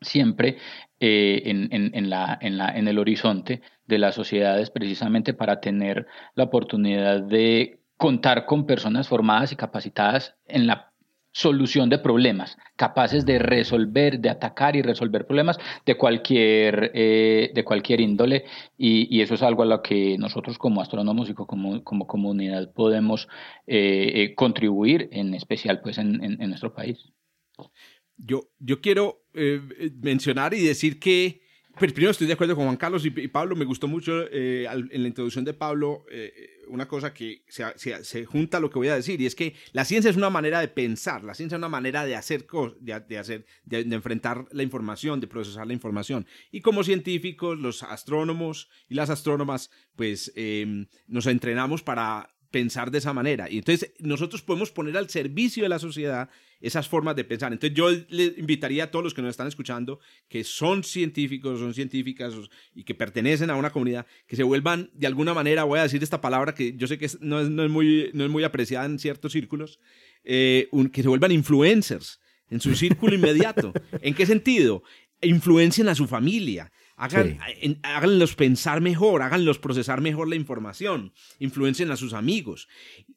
siempre eh, en, la, en el horizonte de las sociedades precisamente para tener la oportunidad de contar con personas formadas y capacitadas en la solución de problemas, capaces de resolver, de atacar y resolver problemas de cualquier, eh, de cualquier índole y, eso es algo a lo que nosotros como astrónomos y como, como comunidad podemos eh, eh, contribuir, en especial pues en, nuestro país. Yo, yo quiero mencionar y decir que pues, primero estoy de acuerdo con Juan Carlos y, Pablo, me gustó mucho en la introducción de Pablo una cosa que se, junta a lo que voy a decir, y es que la ciencia es una manera de pensar, la ciencia es una manera de hacer, de, hacer de, enfrentar la información, de procesar la información. Y como científicos, los astrónomos y las astrónomas, pues em, nos entrenamos para pensar de esa manera. Y entonces nosotros podemos poner al servicio de la sociedad esas formas de pensar. Entonces yo le invitaría a todos los que nos están escuchando, que son científicos, son científicas y que pertenecen a una comunidad, que se vuelvan de alguna manera, voy a decir esta palabra que yo sé que no, es, no es, muy, no es muy apreciada en ciertos círculos, eh, que se vuelvan influencers en su círculo inmediato. ¿En qué sentido? Influencien a su familia, Hagan, Háganlos pensar mejor, háganlos procesar mejor la información, influencien a sus amigos.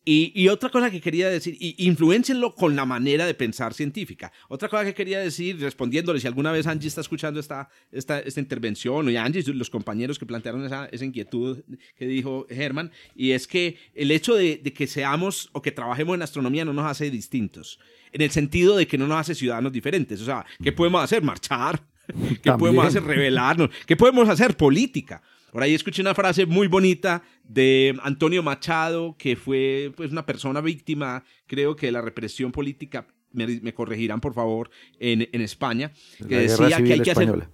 Y, otra cosa que quería decir, influencienlo con la manera de pensar científica. Otra cosa que quería decir, respondiéndole, si alguna vez Angie está escuchando esta, esta, esta intervención, y Angie, los compañeros que plantearon esa, esa inquietud que dijo Herman, y es que el hecho de, de que seamos o que trabajemos en astronomía no nos hace distintos, en el sentido de que no nos hace ciudadanos diferentes. O sea, ¿qué podemos hacer? Marchar (laughs) ¿Qué podemos hacer? Revelarnos. ¿Qué podemos hacer? Política. Por ahí escuché una frase muy bonita de Antonio Machado, que fue pues, una persona víctima, creo que de la represión política, me, corregirán por favor, en, en España, que decía que hay que hacer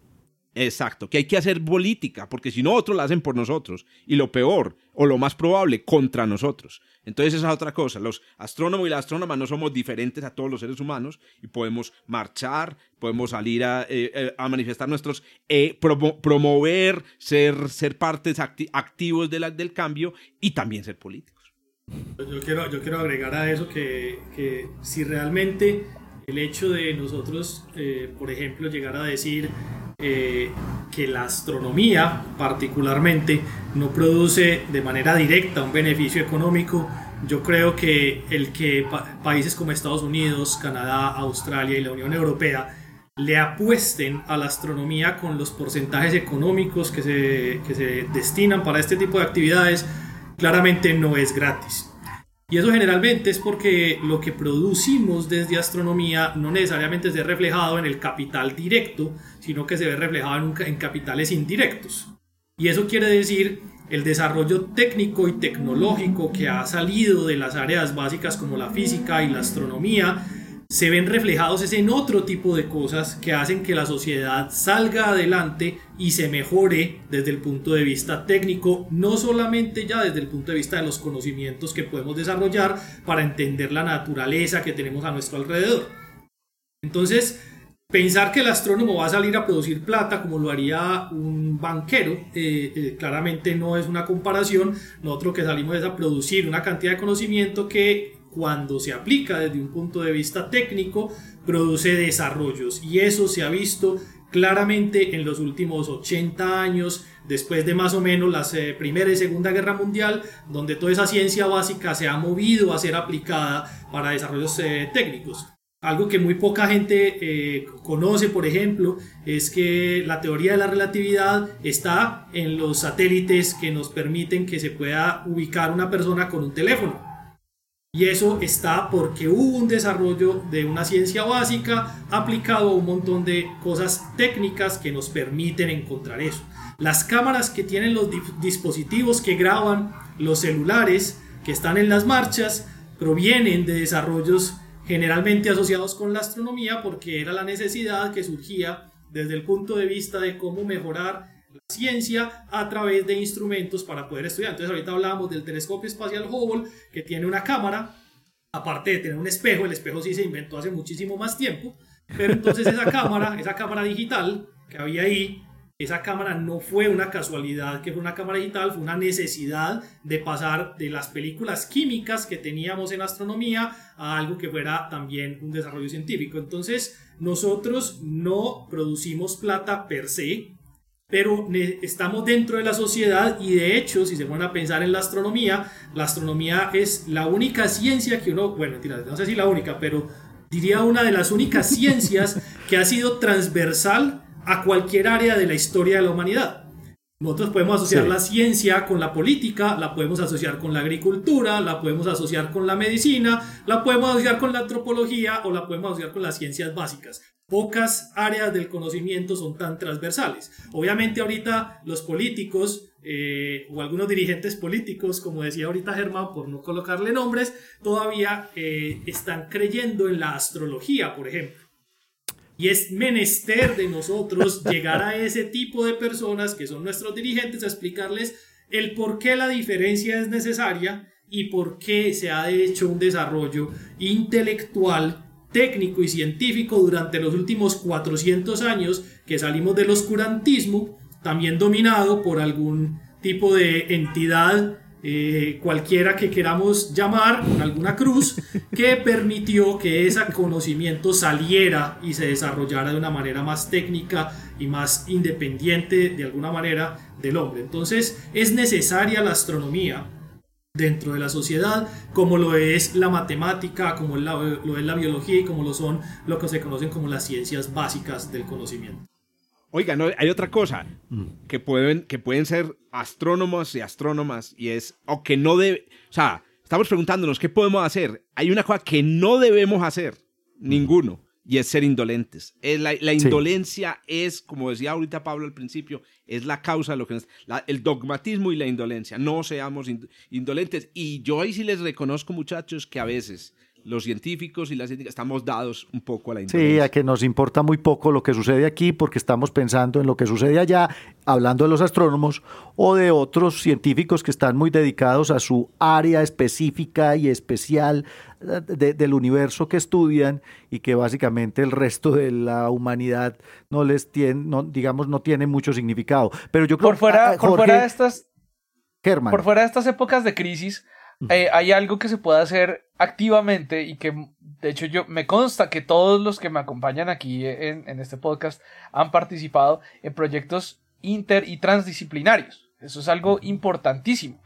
Exacto, que hay que hacer política, porque si no, otros la hacen por nosotros. Y lo peor, o lo más probable, contra nosotros. Entonces esa es otra cosa. Los astrónomos y las astrónomas no somos diferentes a todos los seres humanos y podemos marchar, podemos salir a, eh, eh, manifestar nuestros, eh, promover, ser, ser partes activos del cambio y también ser políticos. Yo quiero, yo quiero agregar a eso que, que si realmente el hecho de nosotros, por ejemplo, llegar a decir eh, que la astronomía particularmente no produce de manera directa un beneficio económico, yo creo que el que países como Estados Unidos, Canadá, Australia y la Unión Europea le apuesten a la astronomía con los porcentajes económicos que se, que se destinan para este tipo de actividades, claramente no es gratis. Y eso generalmente es porque lo que producimos desde astronomía no necesariamente se ve reflejado en el capital directo, sino que se ve reflejado en, capitales indirectos. Y eso quiere decir el desarrollo técnico y tecnológico que ha salido de las áreas básicas como la física y la astronomía se ven reflejados en otro tipo de cosas que hacen que la sociedad salga adelante y se mejore desde el punto de vista técnico, no solamente ya desde el punto de vista de los conocimientos que podemos desarrollar para entender la naturaleza que tenemos a nuestro alrededor. Entonces, pensar que el astrónomo va a salir a producir plata como lo haría un banquero, eh, eh, claramente no es una comparación. Nosotros que salimos es a producir una cantidad de conocimiento que cuando se aplica desde un punto de vista técnico, produce desarrollos. Y eso se ha visto claramente en los últimos 80 años, después de más o menos la eh, Primera y Segunda Guerra Mundial, donde toda esa ciencia básica se ha movido a ser aplicada para desarrollos eh, técnicos. Algo que muy poca gente eh, conoce, por ejemplo, es que la teoría de la relatividad está en los satélites que nos permiten que se pueda ubicar una persona con un teléfono. Y eso está porque hubo un desarrollo de una ciencia básica aplicado a un montón de cosas técnicas que nos permiten encontrar eso. Las cámaras que tienen los dispositivos que graban los celulares que están en las marchas provienen de desarrollos generalmente asociados con la astronomía porque era la necesidad que surgía desde el punto de vista de cómo mejorar la ciencia a través de instrumentos para poder estudiar. Entonces ahorita hablábamos del telescopio espacial Hubble que tiene una cámara, aparte de tener un espejo, el espejo sí se inventó hace muchísimo más tiempo, pero entonces esa cámara, (laughs) esa cámara digital que había ahí, esa cámara no fue una casualidad que fue una cámara digital, fue una necesidad de pasar de las películas químicas que teníamos en astronomía a algo que fuera también un desarrollo científico. Entonces, nosotros no producimos plata per se, pero estamos dentro de la sociedad y de hecho, si se van a pensar en la astronomía, la astronomía es la única ciencia que uno, bueno, no sé si la única, pero diría una de las únicas (laughs) ciencias que ha sido transversal a cualquier área de la historia de la humanidad. Nosotros podemos asociar la ciencia con la política, la podemos asociar con la agricultura, la podemos asociar con la medicina, la podemos asociar con la antropología o la podemos asociar con las ciencias básicas. Pocas áreas del conocimiento son tan transversales. Obviamente ahorita los políticos eh, o algunos dirigentes políticos, como decía ahorita Germán, por no colocarle nombres, todavía eh, están creyendo en la astrología, por ejemplo. Y es menester de nosotros (laughs) llegar a ese tipo de personas que son nuestros dirigentes a explicarles el por qué la diferencia es necesaria y por qué se ha hecho un desarrollo intelectual, técnico y científico durante los últimos 400 años que salimos del oscurantismo, también dominado por algún tipo de entidad eh, cualquiera que queramos llamar, con alguna cruz, (laughs) que permitió que ese conocimiento saliera y se desarrollara de una manera más técnica y más independiente de alguna manera del hombre. Entonces es necesaria la astronomía dentro de la sociedad, como lo es la matemática, como lo es la biología y como lo son lo que se conocen como las ciencias básicas del conocimiento. Oiga, no, hay otra cosa mm. que pueden, que pueden ser astrónomos y astrónomas y es, o que no debe, o sea, estamos preguntándonos qué podemos hacer. Hay una cosa que no debemos hacer, ninguno, y es ser indolentes. Es la, indolencia es, como decía ahorita Pablo al principio, es la causa de lo que es el dogmatismo y la indolencia. No seamos indolentes. Y yo ahí sí les reconozco, muchachos, que a veces los científicos y las científicas estamos dados un poco a la Sí, a que nos importa muy poco lo que sucede aquí porque estamos pensando en lo que sucede allá, hablando de los astrónomos o de otros científicos que están muy dedicados a su área específica y especial eh, del universo que estudian y que básicamente el resto de la humanidad no les tiene, no, digamos, no tiene mucho significado. Pero yo creo por fuera, por fuera de estas, por fuera de estas épocas de crisis, eh, hay algo que se puede hacer activamente y que de hecho yo me consta que todos los que me acompañan aquí en, en este podcast han participado en proyectos inter y transdisciplinarios. Eso es algo importantísimo.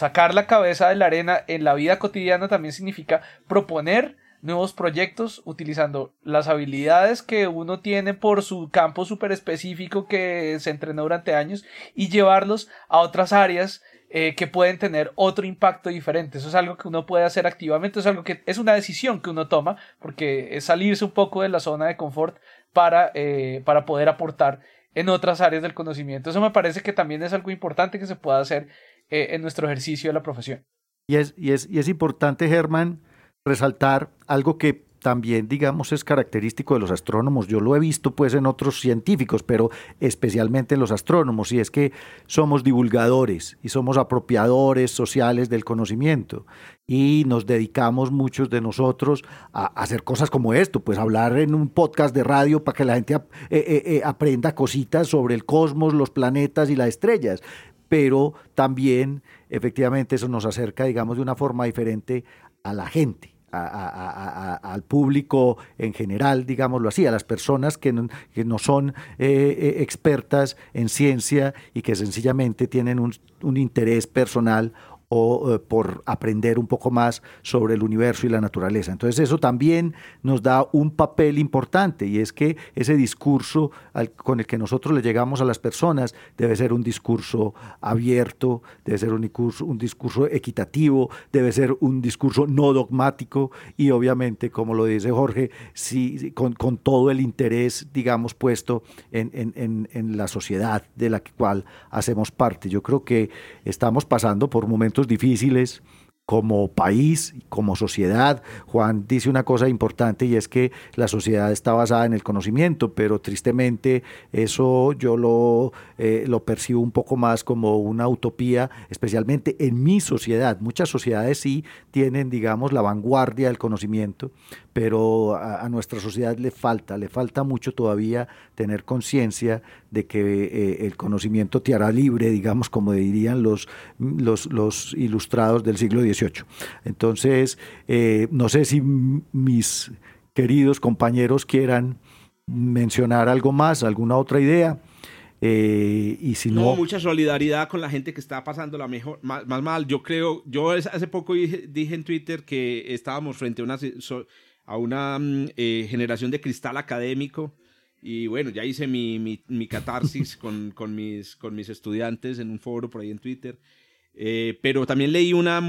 Sacar la cabeza de la arena en la vida cotidiana también significa proponer nuevos proyectos utilizando las habilidades que uno tiene por su campo súper específico que se entrenó durante años y llevarlos a otras áreas eh, que pueden tener otro impacto diferente. Eso es algo que uno puede hacer activamente, es algo que es una decisión que uno toma, porque es salirse un poco de la zona de confort para, eh, para poder aportar en otras áreas del conocimiento. Eso me parece que también es algo importante que se pueda hacer eh, en nuestro ejercicio de la profesión. Y es, y es, y es importante, Germán, resaltar algo que también, digamos, es característico de los astrónomos. Yo lo he visto pues en otros científicos, pero especialmente en los astrónomos, y es que somos divulgadores y somos apropiadores sociales del conocimiento. Y nos dedicamos muchos de nosotros a, hacer cosas como esto, pues hablar en un podcast de radio para que la gente eh, eh, eh, aprenda cositas sobre el cosmos, los planetas y las estrellas. Pero también, efectivamente, eso nos acerca, digamos, de una forma diferente a la gente al público en general, digámoslo así, a las personas que no, son eh, eh, expertas en ciencia y que sencillamente tienen un interés personal o eh, por aprender un poco más sobre el universo y la naturaleza. Entonces eso también nos da un papel importante y es que ese discurso con el que nosotros le llegamos a las personas debe ser un discurso abierto, debe ser un discurso, un discurso equitativo, debe ser un discurso no dogmático y obviamente, como lo dice Jorge, sí, con, todo el interés, digamos, puesto en, en, en la sociedad de la cual hacemos parte. Yo creo que estamos pasando por momentos difíciles como país, como sociedad. Juan dice una cosa importante y es que la sociedad está basada en el conocimiento, pero tristemente eso yo lo, eh, lo percibo un poco más como una utopía, especialmente en mi sociedad. Muchas sociedades sí tienen, digamos, la vanguardia del conocimiento, pero a, nuestra sociedad le falta, le falta mucho todavía tener conciencia de que eh, el conocimiento te hará libre, digamos, como dirían los, los, los ilustrados del siglo XVIII. Entonces, eh, no sé si mis queridos compañeros quieran mencionar algo más, alguna otra idea. Eh, y si no, mucha solidaridad con la gente que está pasando la mejor, más, mal. Yo creo, yo hace poco dije, en Twitter que estábamos frente a una, a una mm, eh, generación de cristal académico. Y bueno, ya hice mi, mi, catarsis con, con, mis, con mis estudiantes en un foro por ahí en Twitter. Eh, pero también leí una,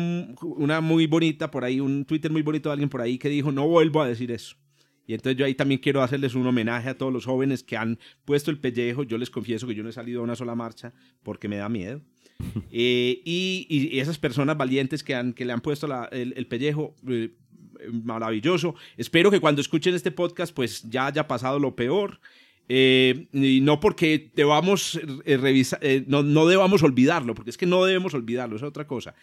una muy bonita por ahí, un Twitter muy bonito de alguien por ahí que dijo, no vuelvo a decir eso. Y entonces yo ahí también quiero hacerles un homenaje a todos los jóvenes que han puesto el pellejo. Yo les confieso que yo no he salido a una sola marcha porque me da miedo. (laughs) Eh, y, y, esas personas valientes que, han, que le han puesto el, pellejo, eh, maravilloso. Espero que cuando escuchen este podcast pues ya haya pasado lo peor. Eh, y no porque debamos eh, revisar, eh, no, no, debamos olvidarlo, porque es que no debemos olvidarlo, es otra cosa.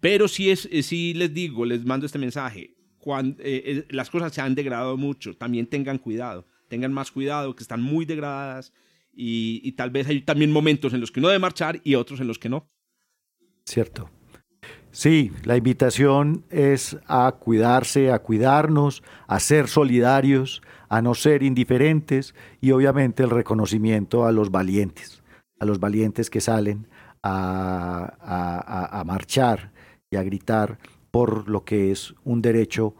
Pero sí, es, sí les digo, les mando este mensaje, cuando, las cosas se han degradado mucho, también tengan cuidado, tengan más cuidado, que están muy degradadas y, y tal vez hay también momentos en los que uno debe marchar y otros en los que no. Cierto. Sí, la invitación es a cuidarse, a cuidarnos, a ser solidarios, a no ser indiferentes y obviamente el reconocimiento a los valientes, a los valientes que salen a, marchar y a gritar por lo que es un derecho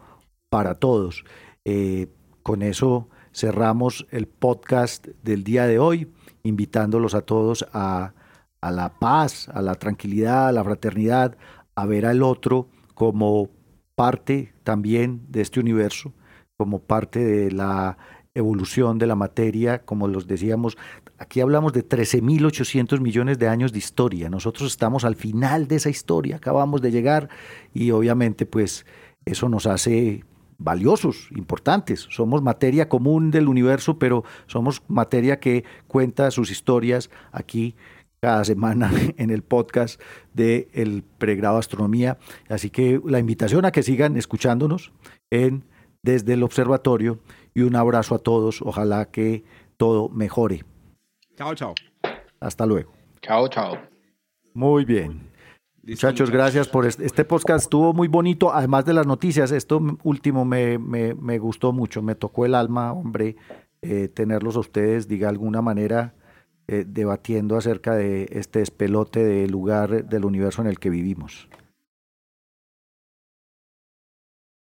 para todos. Eh, con eso cerramos el podcast del día de hoy, invitándolos a todos a, a la paz, a la tranquilidad, a la fraternidad, a ver al otro como parte también de este universo, como parte de la evolución de la materia, como los decíamos, aquí hablamos de 13.800 millones de años de historia, nosotros estamos al final de esa historia, acabamos de llegar y obviamente pues eso nos hace valiosos, importantes. Somos materia común del universo, pero somos materia que cuenta sus historias aquí cada semana (laughs) en el podcast del el pregrado Astronomía. Así que la invitación a que sigan escuchándonos en desde el observatorio y un abrazo a todos. Ojalá que todo mejore. Chao, chao. Hasta luego. Chao, chao. Muy bien. Muchachos, gracias por este, este, podcast. Estuvo muy bonito, además de las noticias. Esto último me, me, gustó mucho, me tocó el alma, hombre, eh, tenerlos a ustedes, diga alguna manera eh, debatiendo acerca de este despelote del lugar del universo en el que vivimos.